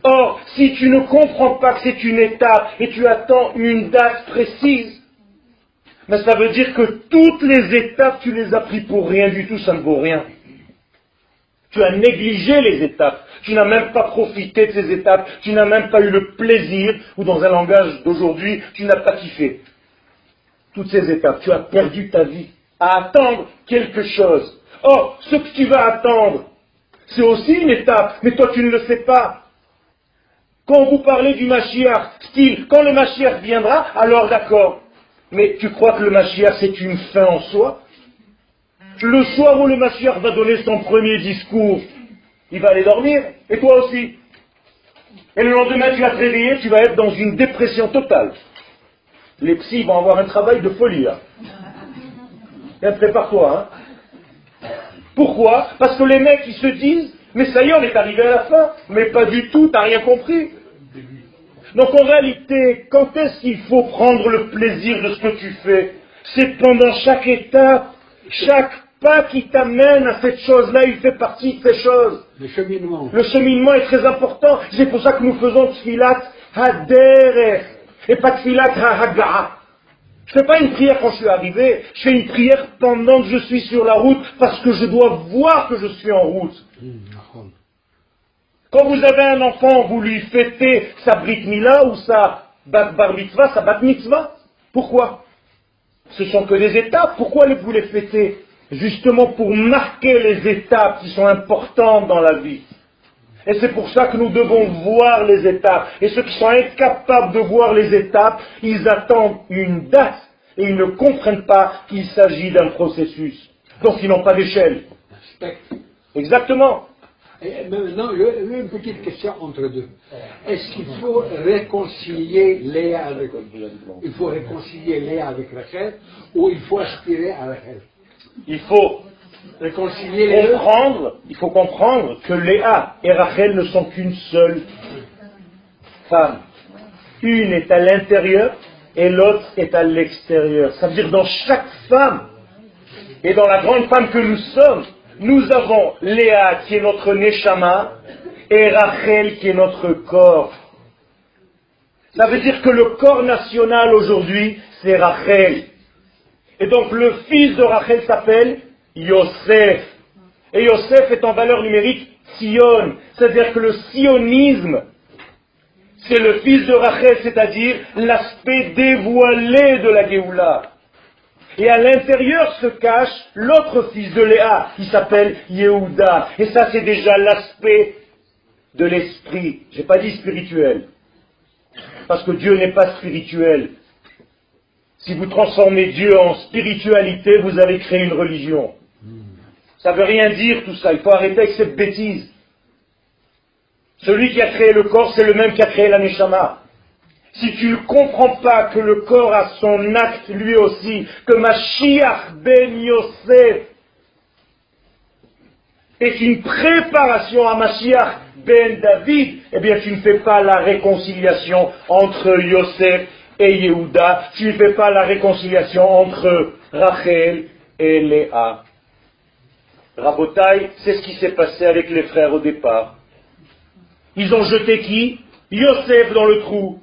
Or, si tu ne comprends pas que c'est une étape et tu attends une date précise, mais ça veut dire que toutes les étapes, tu les as pris pour rien du tout, ça ne vaut rien. Tu as négligé les étapes. Tu n'as même pas profité de ces étapes. Tu n'as même pas eu le plaisir, ou dans un langage d'aujourd'hui, tu n'as pas kiffé toutes ces étapes. Tu as perdu ta vie à attendre quelque chose. Or, ce que tu vas attendre, c'est aussi une étape, mais toi tu ne le sais pas. Quand vous parlez du Mashiach, style, quand le Mashiach viendra, alors d'accord. Mais tu crois que le Mashiach c'est une fin en soi? Le soir où le Mashiach va donner son premier discours, il va aller dormir, et toi aussi. Et le lendemain, tu vas te réveiller, tu vas être dans une dépression totale les psys vont avoir un travail de folie là. Et prépare-toi. Hein. Pourquoi? Parce que les mecs, ils se disent, mais ça y est, on est arrivé à la fin. Mais pas du tout, t'as rien compris. Donc en réalité, quand est-ce qu'il faut prendre le plaisir de ce que tu fais? C'est pendant chaque étape, chaque pas qui t'amène à cette chose-là, il fait partie de ces choses. Le cheminement. Le cheminement est très important. C'est pour ça que nous faisons Tfilat Haderech et pas de filat Je ne fais pas une prière quand je suis arrivé, je fais une prière pendant que je suis sur la route parce que je dois voir que je suis en route. Quand vous avez un enfant, vous lui fêtez sa brit mila ou sa bar mitzvah, sa bat mitzvah. Pourquoi? Ce sont que des étapes. Pourquoi vous les fêtez? Justement pour marquer les étapes qui sont importantes dans la vie. Et c'est pour ça que nous devons voir les étapes. Et ceux qui sont incapables de voir les étapes, ils attendent une date et ils ne comprennent pas qu'il s'agit d'un processus. Donc ils n'ont pas d'échelle. Exactement. Et maintenant, une petite question entre deux. Est-ce qu'il faut réconcilier Léa avec il faut réconcilier Léa avec Rachel ou il faut aspirer à Rachel? Il faut réconcilier comprendre, il faut comprendre que Léa et Rachel ne sont qu'une seule femme. Une est à l'intérieur et l'autre est à l'extérieur. Ça veut dire dans chaque femme et dans la grande femme que nous sommes, nous avons Léa qui est notre Neshama et Rachel qui est notre corps. Ça veut dire que le corps national aujourd'hui, c'est Rachel. Et donc le fils de Rachel s'appelle Yosef. Et Yosef est en valeur numérique Sion. C'est-à-dire que le sionisme, c'est le fils de Rachel, c'est-à-dire l'aspect dévoilé de la Géoula. Et à l'intérieur se cache l'autre fils de Léa, qui s'appelle Yehuda. Et ça, c'est déjà l'aspect de l'esprit. J'ai pas dit spirituel. Parce que Dieu n'est pas spirituel. Si vous transformez Dieu en spiritualité, vous avez créé une religion. Ça ne veut rien dire tout ça. Il faut arrêter avec cette bêtise. Celui qui a créé le corps, c'est le même qui a créé la Neshama. Si tu ne comprends pas que le corps a son acte lui aussi, que Mashiach ben Yosef est une préparation à Mashiach ben David, eh bien tu ne fais pas la réconciliation entre Yosef et Yehuda, tu ne fais pas la réconciliation entre Rachel et Léa. Rabotai, c'est ce qui s'est passé avec les frères au départ. Ils ont jeté qui? Yosef dans le trou,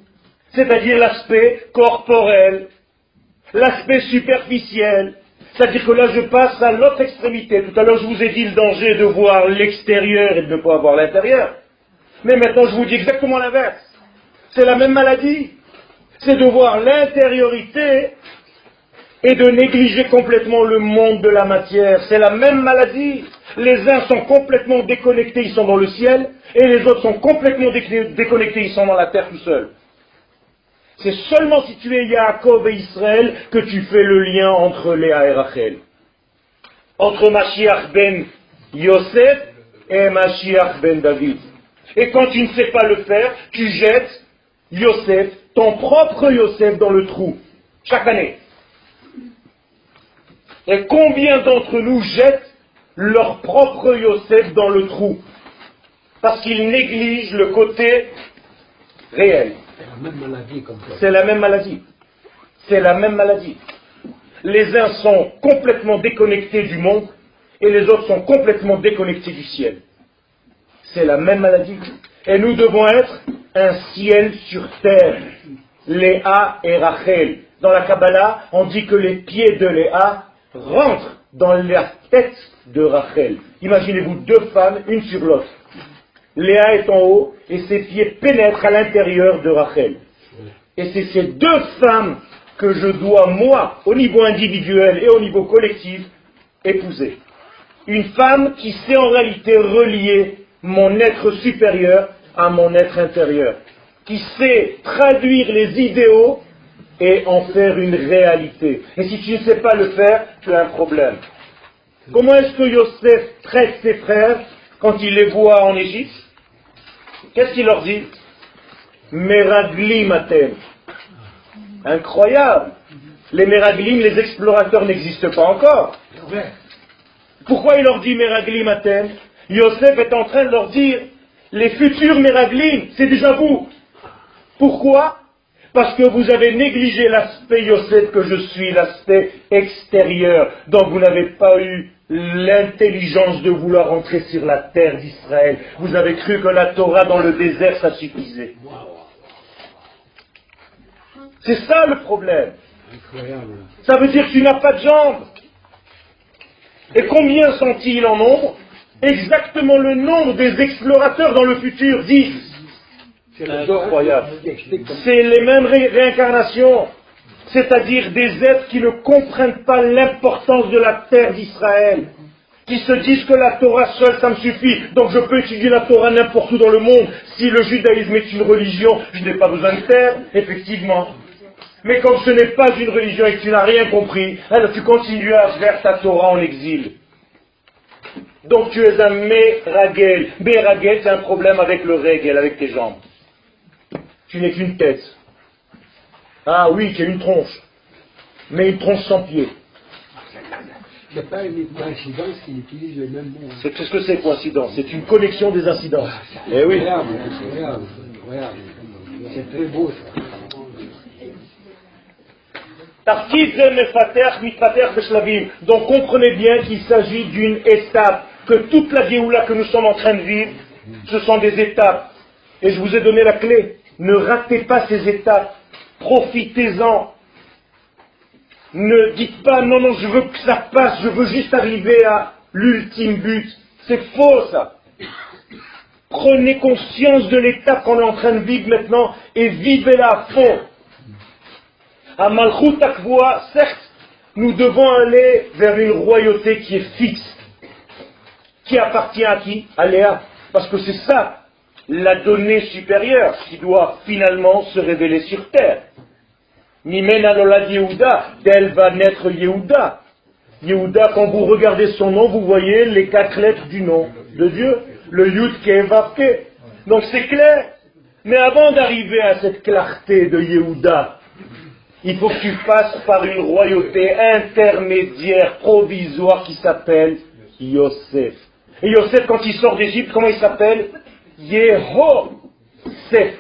c'est-à-dire l'aspect corporel, l'aspect superficiel. C'est-à-dire que là, je passe à l'autre extrémité. Tout à l'heure, je vous ai dit le danger de voir l'extérieur et de ne pas voir l'intérieur. Mais maintenant, je vous dis exactement l'inverse. C'est la même maladie. C'est de voir l'intériorité et de négliger complètement le monde de la matière. C'est la même maladie. Les uns sont complètement déconnectés, ils sont dans le ciel, et les autres sont complètement déconnectés, ils sont dans la terre tout seuls. C'est seulement si tu es Yaakov et Israël que tu fais le lien entre Léa et Rachel. Entre Mashiach ben Yosef et Mashiach ben David. Et quand tu ne sais pas le faire, tu jettes Yosef, ton propre Yosef dans le trou, chaque année. Et combien d'entre nous jettent leur propre Yosef dans le trou? Parce qu'ils négligent le côté réel. C'est la même maladie. C'est la même maladie. Les uns sont complètement déconnectés du monde et les autres sont complètement déconnectés du ciel. C'est la même maladie. Et nous devons être un ciel sur terre. Léa et Rachel. Dans la Kabbalah, on dit que les pieds de Léa rentrent dans la tête de Rachel. Imaginez-vous deux femmes, une sur l'autre. Léa est en haut et ses pieds pénètrent à l'intérieur de Rachel. Et c'est ces deux femmes que je dois, moi, au niveau individuel et au niveau collectif, épouser. Une femme qui sait en réalité relier mon être supérieur à mon être intérieur, qui sait traduire les idéaux et en faire une réalité. Et si tu ne sais pas le faire, tu as un problème. Comment est-ce que Yosef traite ses frères quand il les voit en Égypte? Qu'est-ce qu'il leur dit Meraglim atem. Incroyable. Les Meraglim, les explorateurs n'existent pas encore. Pourquoi il leur dit Meraglim atem Yosef est en train de leur dire les futurs Meraglim, c'est déjà vous. Pourquoi Parce que vous avez négligé l'aspect Yosef que je suis, l'aspect extérieur. Donc vous n'avez pas eu l'intelligence de vouloir entrer sur la terre d'Israël. Vous avez cru que la Torah dans le désert, ça suffisait. C'est ça le problème. Incroyable. Ça veut dire que tu n'as pas de jambes. Et combien sont-ils en nombre? Exactement le nombre des explorateurs dans le futur, 10. C'est le Incroyable. C'est les mêmes ré- réincarnations, c'est-à-dire des êtres qui ne comprennent pas l'importance de la terre d'Israël, qui se disent que la Torah seule, ça me suffit, donc je peux étudier la Torah n'importe où dans le monde. Si le judaïsme est une religion, je n'ai pas besoin de terre, effectivement. Mais comme ce n'est pas une religion et que tu n'as rien compris, alors tu continues à faire ta Torah en exil. Donc tu es un Meragel. Meragel, c'est un problème avec le régel, avec tes jambes. Tu n'es qu'une tête. Ah oui, tu as une tronche. Mais une tronche sans pied. C'est pas une coïncidence qu'il utilise les mêmes mots. hein. C'est qu'est-ce que c'est coïncidence C'est une connexion des incidences. Eh oui. Incroyable. C'est très beau ça. Donc comprenez bien qu'il s'agit d'une étape, que toute la Géoula que nous sommes en train de vivre, ce sont des étapes. Et je vous ai donné la clé. Ne ratez pas ces étapes. Profitez-en. Ne dites pas non, non, je veux que ça passe, je veux juste arriver à l'ultime but. C'est faux ça. Prenez conscience de l'étape qu'on est en train de vivre maintenant et vivez-la à fond. À Malchut certes, nous devons aller vers une royauté qui est fixe, qui appartient à qui? À Léa. Parce que c'est ça, la donnée supérieure, qui doit finalement se révéler sur terre. Nimena Lolad Yehuda, d'elle va naître Yehuda. Yehuda, quand vous regardez son nom, vous voyez les quatre lettres du nom de Dieu. Le Yud Ke Donc c'est clair. Mais avant d'arriver à cette clarté de Yehuda, il faut que tu passes par une royauté intermédiaire, provisoire, qui s'appelle Yosef. Et Yosef, quand il sort d'Égypte, comment il s'appelle? Yehosef.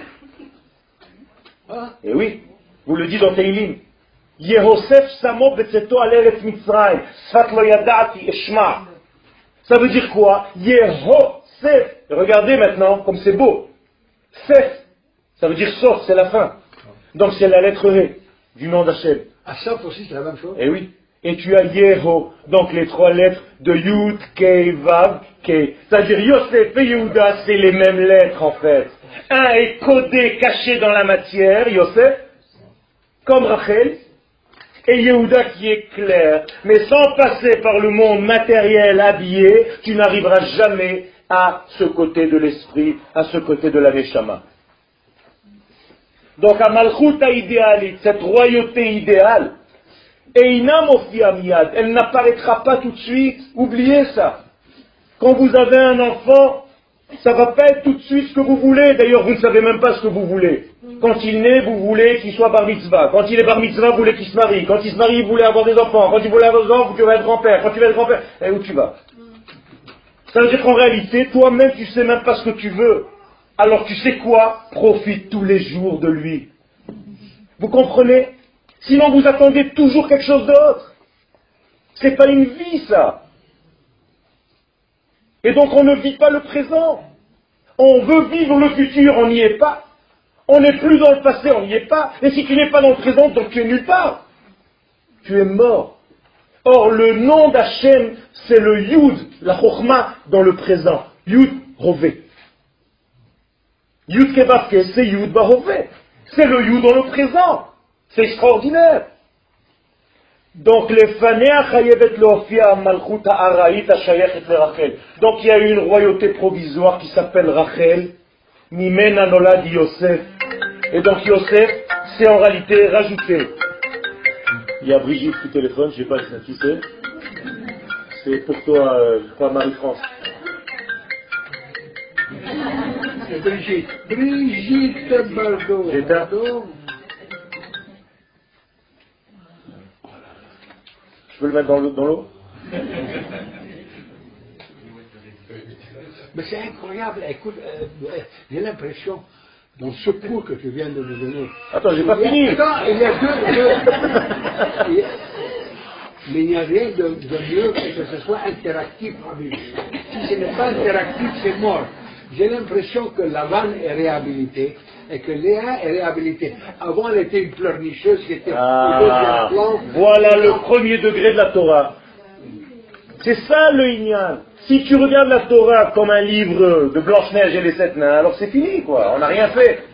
Et oui, vous le dites dans Teilim. Yehosef samo betzeto aleret mitzrayim. Sfat lo yadati eshma. Ça veut dire quoi? Yehosef. Regardez maintenant comme c'est beau. Sef. Ça veut dire sauf, c'est la fin. Donc c'est la lettre R du nom d'Hachem. Ça aussi, c'est la même chose. Eh oui. Et tu as Yeho, donc les trois lettres de Yud, Kei, Vav, Kei. C'est-à-dire Yosef et Yehuda, c'est les mêmes lettres en fait. Un est codé, caché dans la matière, Yosef, comme Rachel, et Yehuda qui est clair. Mais sans passer par le monde matériel habillé, tu n'arriveras jamais à ce côté de l'esprit, à ce côté de la Neshama. Donc à Malchuta idéalite, cette royauté idéale, elle n'apparaîtra pas tout de suite. Oubliez ça. Quand vous avez un enfant, ça va pas être tout de suite ce que vous voulez. D'ailleurs, vous ne savez même pas ce que vous voulez. Quand il naît, vous voulez qu'il soit bar mitzvah. Quand il est bar mitzvah, vous voulez qu'il se marie. Quand il se marie, vous voulez avoir des enfants. Quand il voulait avoir des enfants, vous voulez être grand-père. Quand tu veux être grand-père, et où tu vas? Ça veut dire qu'en réalité, toi-même, tu sais même pas ce que tu veux. Alors tu sais quoi? Profite tous les jours de lui. Vous comprenez? Sinon vous attendez toujours quelque chose d'autre. C'est pas une vie ça. Et donc on ne vit pas le présent. On veut vivre le futur, on n'y est pas. On n'est plus dans le passé, on n'y est pas. Et si tu n'es pas dans le présent, donc tu es nulle part. Tu es mort. Or, le nom d'Hachem, c'est le Yud, la Chochma, dans le présent. Yud Rové. Yud Kebavke, c'est Yud Barové. C'est le Yud dans le présent. C'est extraordinaire. Donc, les chayevet malchut Rachel. Donc, il y a eu une royauté provisoire qui s'appelle Rachel. Mimena nolad Yosef. Et donc, Yosef, c'est en réalité rajouté. Il y a Brigitte qui téléphone, je ne sais pas qui c'est. C'est pour toi, euh, pas Marie-France. Brigitte. Brigitte Bardot. Je peux le mettre dans l'eau Mais c'est incroyable. Écoute, euh, j'ai l'impression, dans ce cours que tu viens de nous donner. Attends, j'ai pas fini. Attends, il y a deux. mais il n'y a rien de, mieux que que ce soit interactif. Si ce n'est pas interactif, c'est mort. J'ai l'impression que la vanne est réhabilitée et que Léa est réhabilitée. Avant, elle était une pleurnicheuse qui était ah, Voilà le premier degré de la Torah. C'est ça le Inyan. Si tu regardes la Torah comme un livre de Blanche-Neige et les sept nains, alors c'est fini, quoi. On n'a rien fait.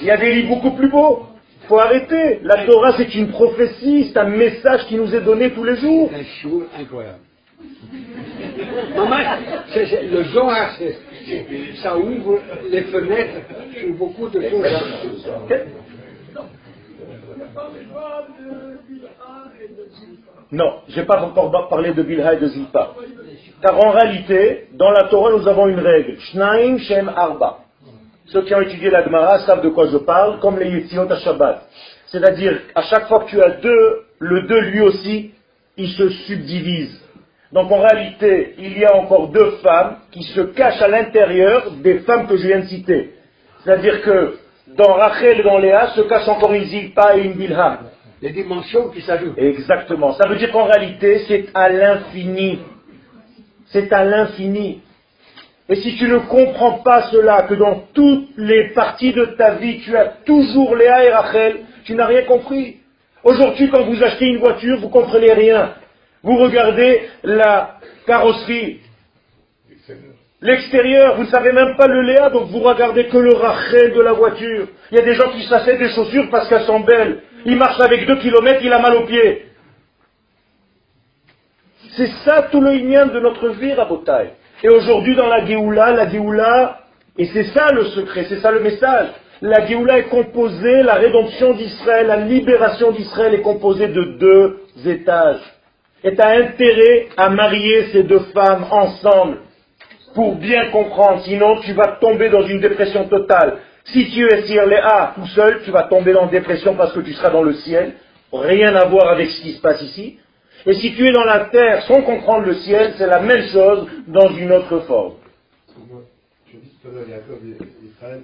Il y a des livres beaucoup plus beaux. Il faut arrêter. La Torah, c'est une prophétie, c'est un message qui nous est donné tous les jours. Un jour incroyable. Maman, le Zohar, ça ouvre les fenêtres sur beaucoup de choses. Non, je n'ai pas encore parlé de Bilha et de Zilpa. Car en réalité, dans la Torah, nous avons une règle. Shnaim Shem Arba. Ceux qui ont étudié la Gemara savent de quoi je parle, comme les Yetziot à Shabbat. C'est-à-dire, à chaque fois que tu as deux, le deux lui aussi, il se subdivise. Donc en réalité, il y a encore deux femmes qui se cachent à l'intérieur des femmes que je viens de citer. C'est-à-dire que dans Rachel et dans Léa se cache encore une Zilpa et une Bilha. Les dimensions qui s'ajoutent. Exactement. Ça veut dire qu'en réalité, c'est à l'infini. C'est à l'infini. Et si tu ne comprends pas cela, que dans toutes les parties de ta vie, tu as toujours Léa et Rachel, tu n'as rien compris. Aujourd'hui, quand vous achetez une voiture, vous comprenez rien. Vous regardez la carrosserie, l'extérieur, vous ne savez même pas le Léa, donc vous regardez que le Rachel de la voiture. Il y a des gens qui s'achètent des chaussures parce qu'elles sont belles. Il marche avec deux kilomètres, il a mal aux pieds. C'est ça tout le lien de notre vie, Rabotai. Et aujourd'hui, dans la Géoula, la Géoula, et c'est ça le secret, c'est ça le message. La Géoula est composée, la rédemption d'Israël, la libération d'Israël est composée de deux étages. Et tu as intérêt à marier ces deux femmes ensemble pour bien comprendre, sinon tu vas tomber dans une dépression totale. Si tu es sur les A tout seul, tu vas tomber dans une dépression parce que tu seras dans le ciel, rien à voir avec ce qui se passe ici. Et si tu es dans la terre sans comprendre le ciel, c'est la même chose dans une autre forme. Tu dis tout à l'heure Jacob et Israël,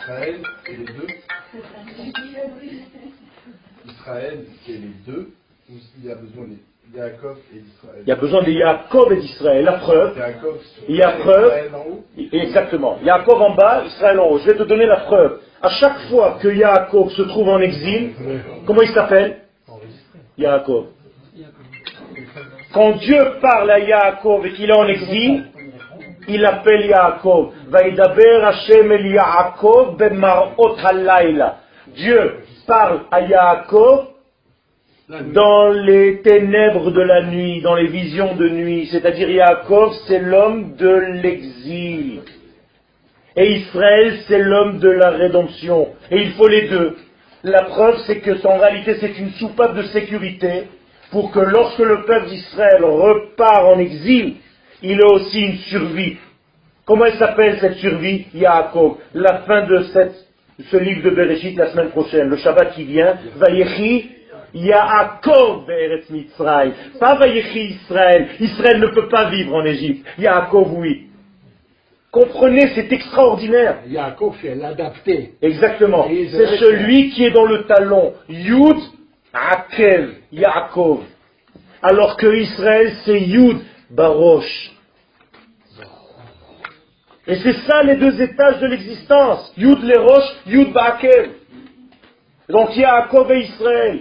Israël et les deux. Israël c'est les deux, il y a besoin de Et. Il y a besoin de Jacob et d'Israël. La preuve, il y a preuve, exactement. Jacob en bas, Israël en haut. Je vais te donner la preuve. À chaque fois que Jacob se trouve en exil, comment il s'appelle? Jacob. Quand Dieu parle à Yaakov et qu'il est en exil, il appelle Yaakov. Hashem el Yaakov halayla. Dieu parle à Yaakov dans les ténèbres de la nuit, dans les visions de nuit. C'est-à-dire Yaakov, c'est l'homme de l'exil. Et Israël, c'est l'homme de la rédemption. Et il faut les deux. La preuve, c'est que en réalité, c'est une soupape de sécurité pour que lorsque le peuple d'Israël repart en exil, il ait aussi une survie. Comment elle s'appelle cette survie Yaakov? La fin de ce livre de Bereshit la semaine prochaine, le Shabbat qui vient, Vayechi Yaakov Be'eretz Mitzrayim. Pas Vayechi Israël. Israël ne peut pas vivre en Égypte. Yaakov, oui. Comprenez, c'est extraordinaire. Yaakov, c'est l'adapté. Exactement. C'est celui qui est dans le talon. Yud, Akev, Yaakov. Alors que Israël, c'est Yud, Barosh. Et c'est ça les deux étages de l'existence. Yud les roches, Yud Ba'akev. Donc Yaakov et Israël.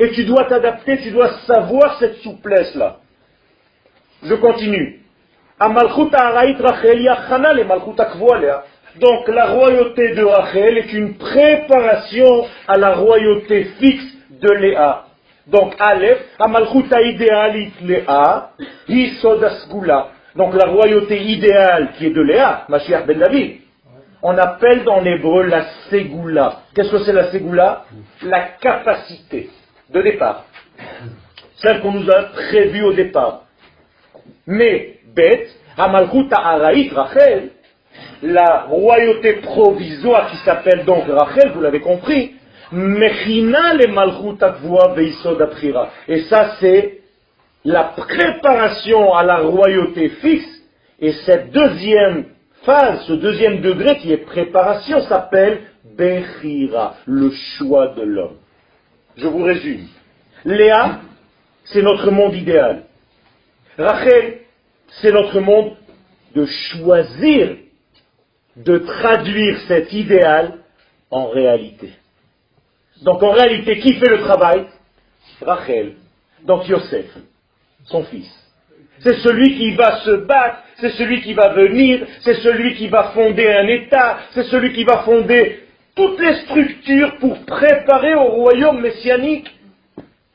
Et tu dois t'adapter, tu dois savoir cette souplesse-là. Je continue. Alea. Donc la royauté de Rachel est une préparation à la royauté fixe de Léa. Donc Aleph, Amalchut idéalit Léa. Donc la royauté idéale qui est de Léa, Mashiach ben David. On appelle dans l'hébreu la Ségoula. Qu'est-ce que c'est la Ségoula? La capacité de départ. Celle qu'on nous a prévue au départ. Mais, bête, Amalchut Ha'araït, Rachel, la royauté provisoire qui s'appelle donc Rachel, vous l'avez compris, Mechina le Malchut Akvoa Veisod Aprira. Et ça, c'est la préparation à la royauté fixe. Et cette deuxième phase, ce deuxième degré qui est préparation, s'appelle Bechira, le choix de l'homme. Je vous résume. Léa, c'est notre monde idéal. Rachel, c'est notre monde de choisir de traduire cet idéal en réalité. Donc en réalité, qui fait le travail? Rachel. Donc Yosef, son fils. C'est celui qui va se battre, c'est celui qui va venir, c'est celui qui va fonder un État, c'est celui qui va fonder toutes les structures pour préparer au royaume messianique.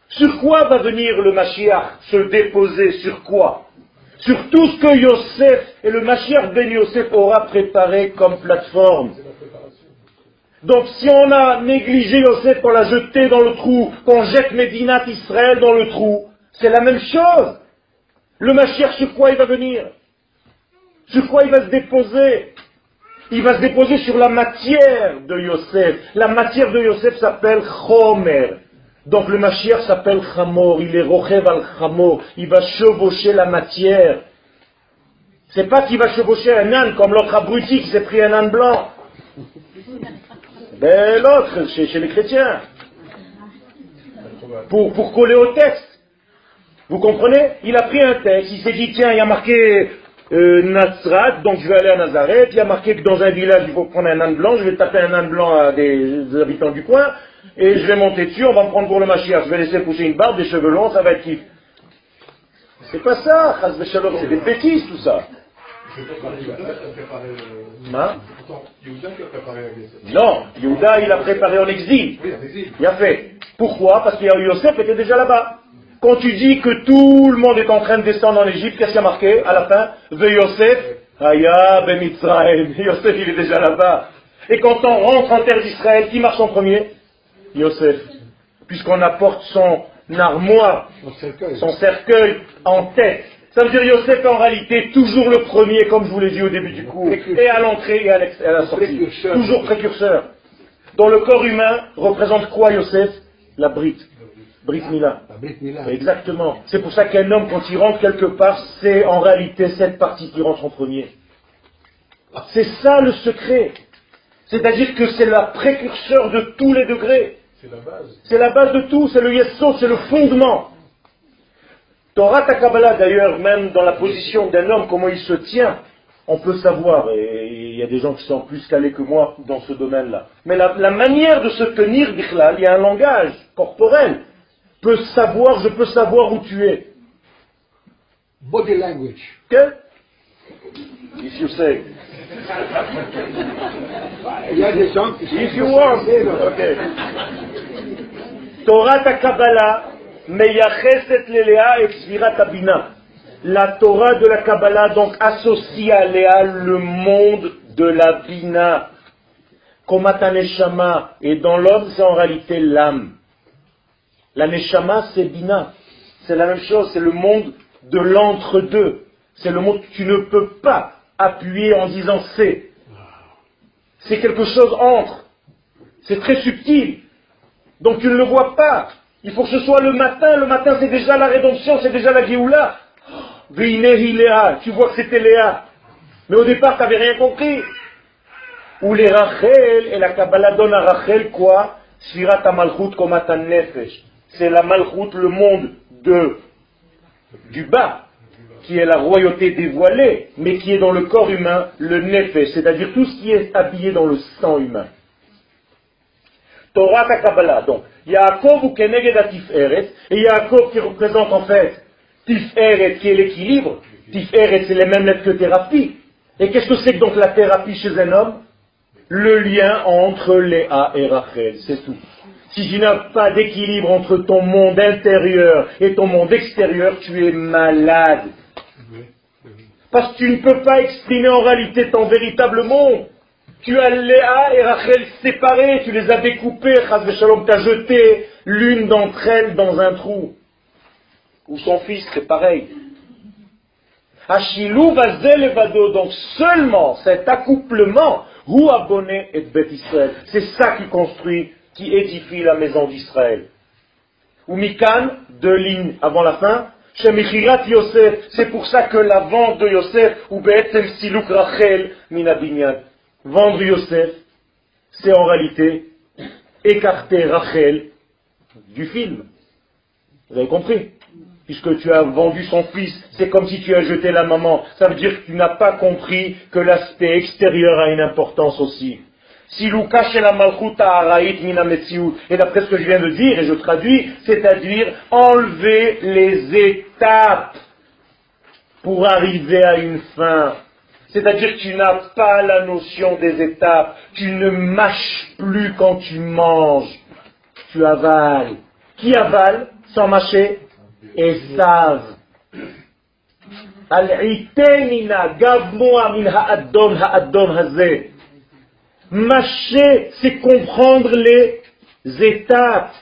Sur quoi va venir le Mashiach se déposer Sur quoi? Sur tout ce que Yosef et le Mashiach ben Yosef aura préparé comme plateforme. Donc si on a négligé Yosef, qu'on l'a jeté dans le trou, qu'on jette Médinat Israël dans le trou, c'est la même chose. Le Mashiach, sur quoi il va venir? Sur quoi il va se déposer? Il va se déposer sur la matière de Yosef. La matière de Yosef s'appelle Chomer. Donc le Mashiach s'appelle Chamor, il est Rochev al Chamor, il va chevaucher la matière. C'est pas qu'il va chevaucher un âne comme l'autre abruti qui s'est pris un âne blanc. Ben l'autre, chez, chez les chrétiens. Pour, pour coller au texte. Vous comprenez? Il a pris un texte, il s'est dit, tiens, il y a marqué euh, Nazrat, donc je vais aller à Nazareth, il y a marqué que dans un village, il faut prendre un âne blanc, je vais taper un âne blanc à des, des habitants du coin, et je vais monter dessus, on va me prendre pour le Mashiach, je vais laisser pousser une barbe, des cheveux longs, ça va être kiff. C'est pas ça, c'est des bêtises tout ça. A. Hein? a. Non, Yehuda, il a préparé en exil. Oui, en exil. Il a fait. Pourquoi? Parce que Yosef était déjà là-bas. Quand tu dis que tout le monde est en train de descendre en Égypte, qu'est-ce qu'il y a marqué à la fin Ve Yosef, Aya ben Mitzrayim. Yosef, il est déjà là-bas. Et quand on rentre en terre d'Israël, qui marche en premier Yosef. Puisqu'on apporte son armoire, cercueil. son cercueil en tête. Ça veut dire Yosef est en réalité toujours le premier, comme je vous l'ai dit au début du cours, et à l'entrée et à, à la sortie. Précurseur. Toujours précurseur. Dans le corps humain, représente quoi Yosef? La brite. Brit Mila. La Brit Mila. Exactement. C'est pour ça qu'un homme, quand il rentre quelque part, c'est en réalité cette partie qui rentre en premier. C'est ça le secret. C'est-à-dire que c'est la précurseur de tous les degrés. C'est la base. C'est la base de tout, c'est le yesod, c'est le fondement. Torah ta Kabbalah, d'ailleurs, même dans la position d'un homme, comment il se tient, on peut savoir, et il y a des gens qui sont plus calés que moi dans ce domaine-là. Mais la, la manière de se tenir, il y a un langage corporel, peut savoir, je peux savoir où tu es. Body language. Ok If you say. Il y a des gens qui If you want. Ok. Torah ta Kabbalah, meyacheset lelea et svirat abina. La Torah de la Kabbalah donc associe à Léa le monde de la bina. Komata neshama. Et dans l'homme, c'est en réalité l'âme. La neshama, c'est bina. C'est la même chose, c'est le monde de l'entre-deux. C'est le monde que tu ne peux pas appuyer en disant c'est. C'est quelque chose entre. C'est très subtil. Donc tu ne le vois pas. Il faut que ce soit le matin. Le matin, c'est déjà la rédemption, c'est déjà la Géoula. Tu vois que c'était Léa. Mais au départ, tu n'avais rien compris. Ou les Rachel, et la Kabbalah donne à Rachel quoi? Sfirat Malchut Komatan Nefesh. C'est la Malchut, le monde de, du bas, qui est la royauté dévoilée, mais qui est dans le corps humain, le Nefesh, c'est-à-dire tout ce qui est habillé dans le sang humain. Torah Kabbalah. Donc, Yaakov ou Keneged Tiferet, et Yaakov qui représente en fait Tiferet qui est l'équilibre. Tiferet, c'est les mêmes lettres que thérapie. Et qu'est-ce que c'est que donc la thérapie chez un homme? Le lien entre Léa et Rachel, c'est tout. Si tu n'as pas d'équilibre entre ton monde intérieur et ton monde extérieur, tu es malade. Parce que tu ne peux pas exprimer en réalité ton véritable monde. Tu as Léa et Rachel séparés, tu les as découpés, Chaz Shalom, tu as jeté l'une d'entre elles dans un trou. Ou son fils, c'est pareil. Hashilou levado, donc seulement cet accouplement, ou abonné et Bet Israël. C'est ça qui construit, qui édifie la maison d'Israël. Ou Mikan, deux lignes avant la fin, chez Michirat Yosef, c'est pour ça que la vente de Yosef, ou Be'etzem Siluk Rachel, Minabinyan. Vendre Yosef, c'est en réalité écarter Rachel du film. Vous avez compris? Puisque tu as vendu son fils, c'est comme si tu as jeté la maman. Ça veut dire que tu n'as pas compris que l'aspect extérieur a une importance aussi. Et d'après ce que je viens de dire, et je traduis, c'est-à-dire enlever les étapes pour arriver à une fin. C'est-à-dire que tu n'as pas la notion des étapes. Tu ne mâches plus quand tu manges. Tu avales. Qui avale sans mâcher? Esav. Al-itenina gavmoa min ha'adon ha'adon hazeh. Mâcher, c'est comprendre les étapes.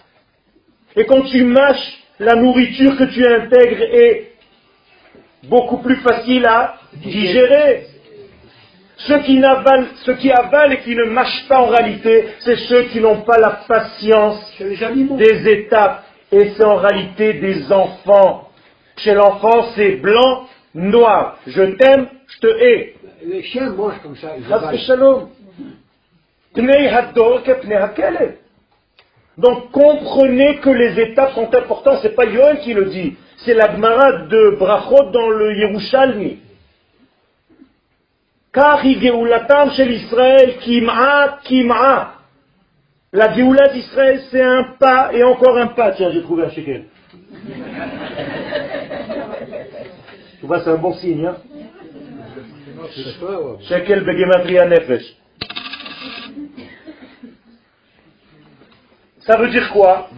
Et quand tu mâches, la nourriture que tu intègres est beaucoup plus facile à digérer. Ceux qui, n'avalent- ceux qui avalent et qui ne mâchent pas en réalité, c'est ceux qui n'ont pas la patience des étapes. Et c'est en réalité des enfants. Chez l'enfant, c'est blanc, noir. Je t'aime, je te hais. Les chiens mangent comme ça. Ils. Pnei Hador ke Pnei Hakelev. Donc comprenez que les étapes sont importantes. C'est pas Yoel qui le dit. C'est la de Brachot dans le Yerushalmi. Car Geoulatam chez l'Israël, Kim'a, Kim'a. La Géoula d'Israël, c'est un pas et encore un pas. Tiens, j'ai trouvé un shekel. Tu vois, c'est un bon signe, hein. Shekel begematria nefesh. Ça veut dire quoi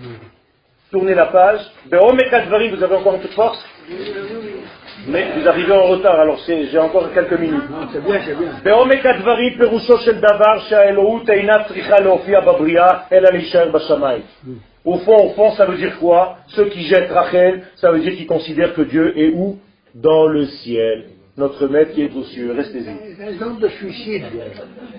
Tournez la page. Be'om et Kadvarim, vous avez encore un peu de force Mais vous arrivez en retard, alors c'est- j'ai encore quelques minutes. Non, c'est bien, c'est bien. בעומק הדברים פירושו של דבר שהאלוהות אינה צריכה להופיע בבריאה, אלא להישאר בשמיים. Au fond, au fond, ça veut dire quoi Ceux qui jettent Rachel, ça veut dire qu'ils considèrent que Dieu est où Dans le ciel. Notre maître qui est aux cieux. Restez-y. C'est un genre de suicide.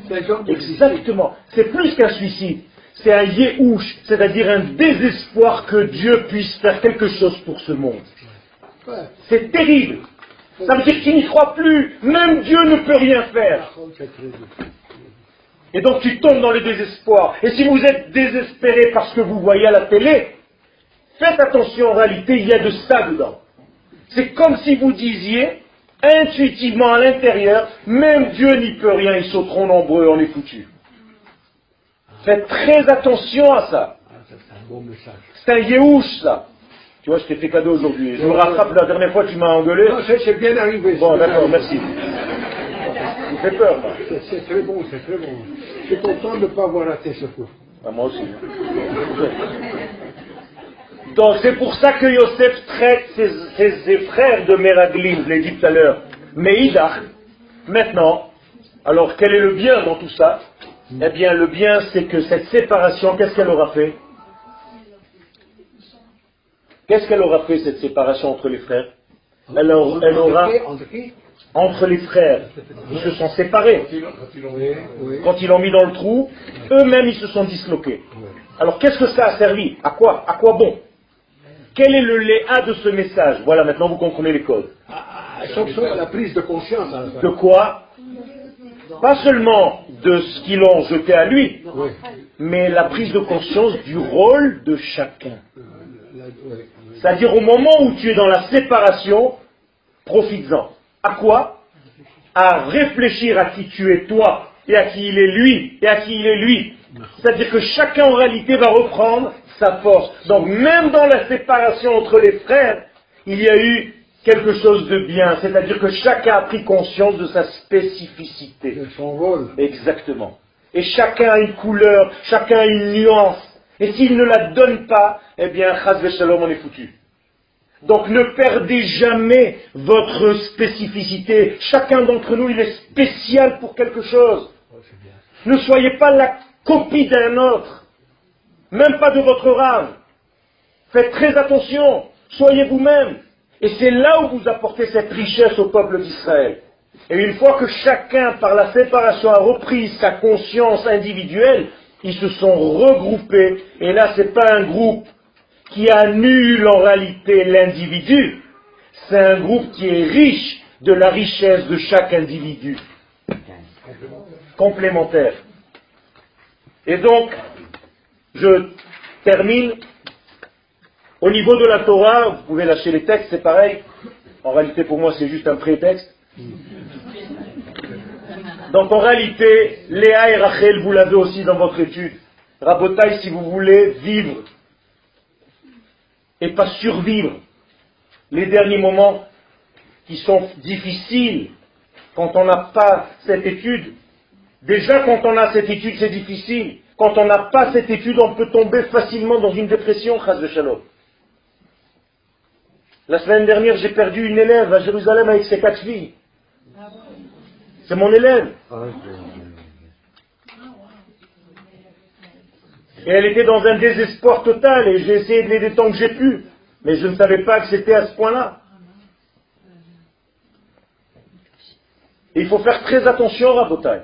C'est un genre de suicide. Exactement. C'est plus qu'un suicide. C'est un yéhouch, c'est-à-dire un désespoir que Dieu puisse faire quelque chose pour ce monde. C'est terrible. Ça veut dire qu'il n'y croit plus. Même Dieu ne peut rien faire. Et donc tu tombes dans le désespoir. Et si vous êtes désespéré parce que vous voyez à la télé, faites attention, en réalité, il y a de ça dedans. C'est comme si vous disiez, intuitivement à l'intérieur, même Dieu n'y peut rien, ils sauteront nombreux, on est foutus. Faites très attention à ça. C'est un bon message. C'est un yéhouch, ça. Tu vois, je t'ai fait cadeau aujourd'hui. Je me rattrape, la dernière fois tu m'as engueulé. Non, c'est bien arrivé. Bon, d'accord, merci. Me fais peur. C'est- très bon, c'est très bon. Je suis content de ne pas avoir raté ce coup. Ah, moi aussi. Donc c'est pour ça que Yosef traite ses, ses- ses frères de Meraglim, je l'ai dit tout à l'heure. Mais Idach, maintenant, alors quel est le bien dans tout ça? Eh bien le bien c'est que cette séparation, qu'est-ce qu'elle aura fait? Qu'est-ce qu'elle aura fait cette séparation entre les frères? Elle, aura- elle aura, Entre les frères, ils se sont séparés. Quand ils l'ont- mis dans le trou, eux-mêmes ils se sont disloqués. Alors qu'est-ce que ça a servi? À quoi? À quoi bon? Quel est le léa de ce message? Voilà, maintenant vous comprenez les codes. La prise de conscience. De quoi? Pas seulement de ce qu'ils ont jeté à lui, Oui. mais la prise de conscience du rôle de chacun. Oui. C'est-à-dire au moment où tu es dans la séparation, profites-en. À quoi? À réfléchir à qui tu es toi, et à qui il est lui, et à qui il est lui. C'est-à-dire que chacun en réalité va reprendre sa force. Donc même dans la séparation entre les frères, il y a eu quelque chose de bien. C'est-à-dire que chacun a pris conscience de sa spécificité. De son rôle. Exactement. Et chacun a une couleur, chacun a une nuance. Et s'il ne la donne pas, eh bien, chas shalom, on est foutu. Donc ne perdez jamais votre spécificité. Chacun d'entre nous, il est spécial pour quelque chose. Ne soyez pas la copie d'un autre, même pas de votre rave. Faites très attention, soyez vous-même. Et c'est là où vous apportez cette richesse au peuple d'Israël. Et une fois que chacun, par la séparation, a repris sa conscience individuelle, ils se sont regroupés. Et là, ce n'est pas un groupe qui annule en réalité l'individu. C'est un groupe qui est riche de la richesse de chaque individu. Complémentaire. Et donc, je termine. Au niveau de la Torah, vous pouvez lâcher les textes, c'est pareil. En réalité, pour moi, c'est juste un prétexte. Donc, en réalité, Léa et Rachel, vous l'avez aussi dans votre étude. Rabotaille, si vous voulez vivre et pas survivre les derniers moments qui sont difficiles quand on n'a pas cette étude. Déjà, quand on a cette étude, c'est difficile. Quand on n'a pas cette étude, on peut tomber facilement dans une dépression, de shalom. La semaine dernière, j'ai perdu une élève à Jérusalem avec ses quatre filles. C'est mon élève. Et elle était dans un désespoir total et j'ai essayé de l'aider tant que j'ai pu. Mais je ne savais pas que c'était à ce point-là. Il faut faire très attention, Rabotai.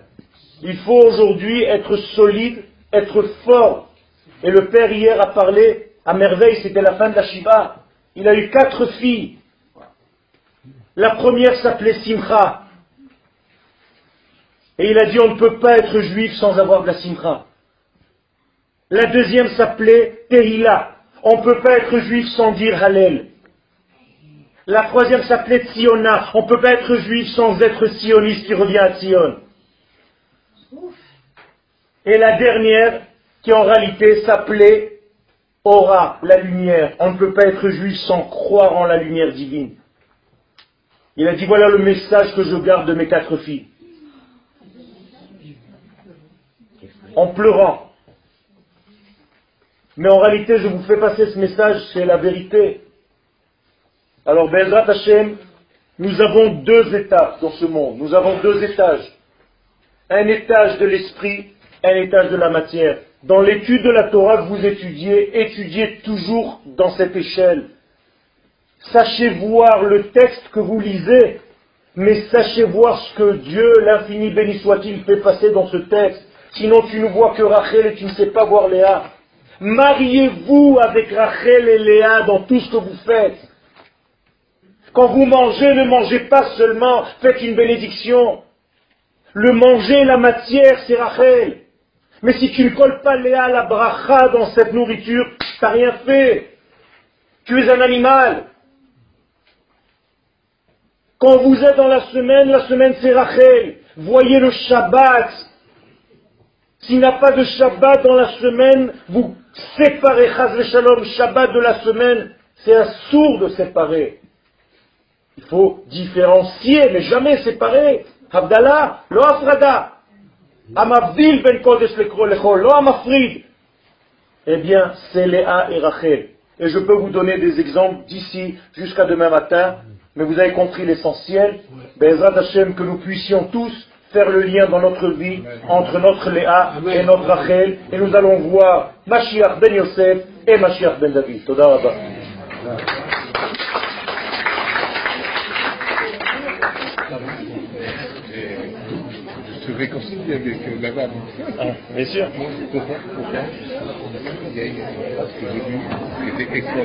Il faut aujourd'hui être solide, être fort. Et le père hier a parlé à merveille, c'était la fin de la Shiva. Il a eu quatre filles. La première s'appelait Simcha. Et il a dit on ne peut pas être juif sans avoir de la simcha. La deuxième s'appelait Tehila. On ne peut pas être juif sans dire Hallel. La troisième s'appelait Tsiona. On ne peut pas être juif sans être sioniste qui revient à Sion. Et la dernière, qui en réalité s'appelait Ora, la lumière. On ne peut pas être juif sans croire en la lumière divine. Il a dit voilà le message que je garde de mes quatre filles. En pleurant. Mais en réalité, je vous fais passer ce message, c'est la vérité. Alors, Bezrat Hashem, nous avons deux étapes dans ce monde. Nous avons deux étages. Un étage de l'esprit, un étage de la matière. Dans l'étude de la Torah que vous étudiez, étudiez toujours dans cette échelle. Sachez voir le texte que vous lisez, mais sachez voir ce que Dieu, l'infini béni soit-il, fait passer dans ce texte. Sinon tu ne vois que Rachel et tu ne sais pas voir Léa. Mariez-vous avec Rachel et Léa dans tout ce que vous faites. Quand vous mangez, ne mangez pas seulement, faites une bénédiction. Le manger, la matière, c'est Rachel. Mais si tu ne colles pas Léa la bracha dans cette nourriture, tu n'as rien fait. Tu es un animal. Quand vous êtes dans la semaine, la semaine c'est Rachel. Voyez le Shabbat. S'il n'y a pas de Shabbat dans la semaine, vous séparez Chaz Shalom, Shabbat de la semaine. C'est un sourd de séparer. Il faut différencier, mais jamais séparer. Abdallah, lo afrada. Ben amafrid. Eh bien, c'est Léa et Rachel. Et je peux vous donner des exemples d'ici jusqu'à demain matin, mais vous avez compris l'essentiel. Bezrat Hashem, que nous puissions tous faire le lien dans notre vie entre notre Léa et notre Rachel, et nous allons voir Mashiach ben Yosef et Mashiach ben David. Toda Réconcilier avec euh, la. Ah, bien sûr. Pourquoi? Que j'ai extraordinaire.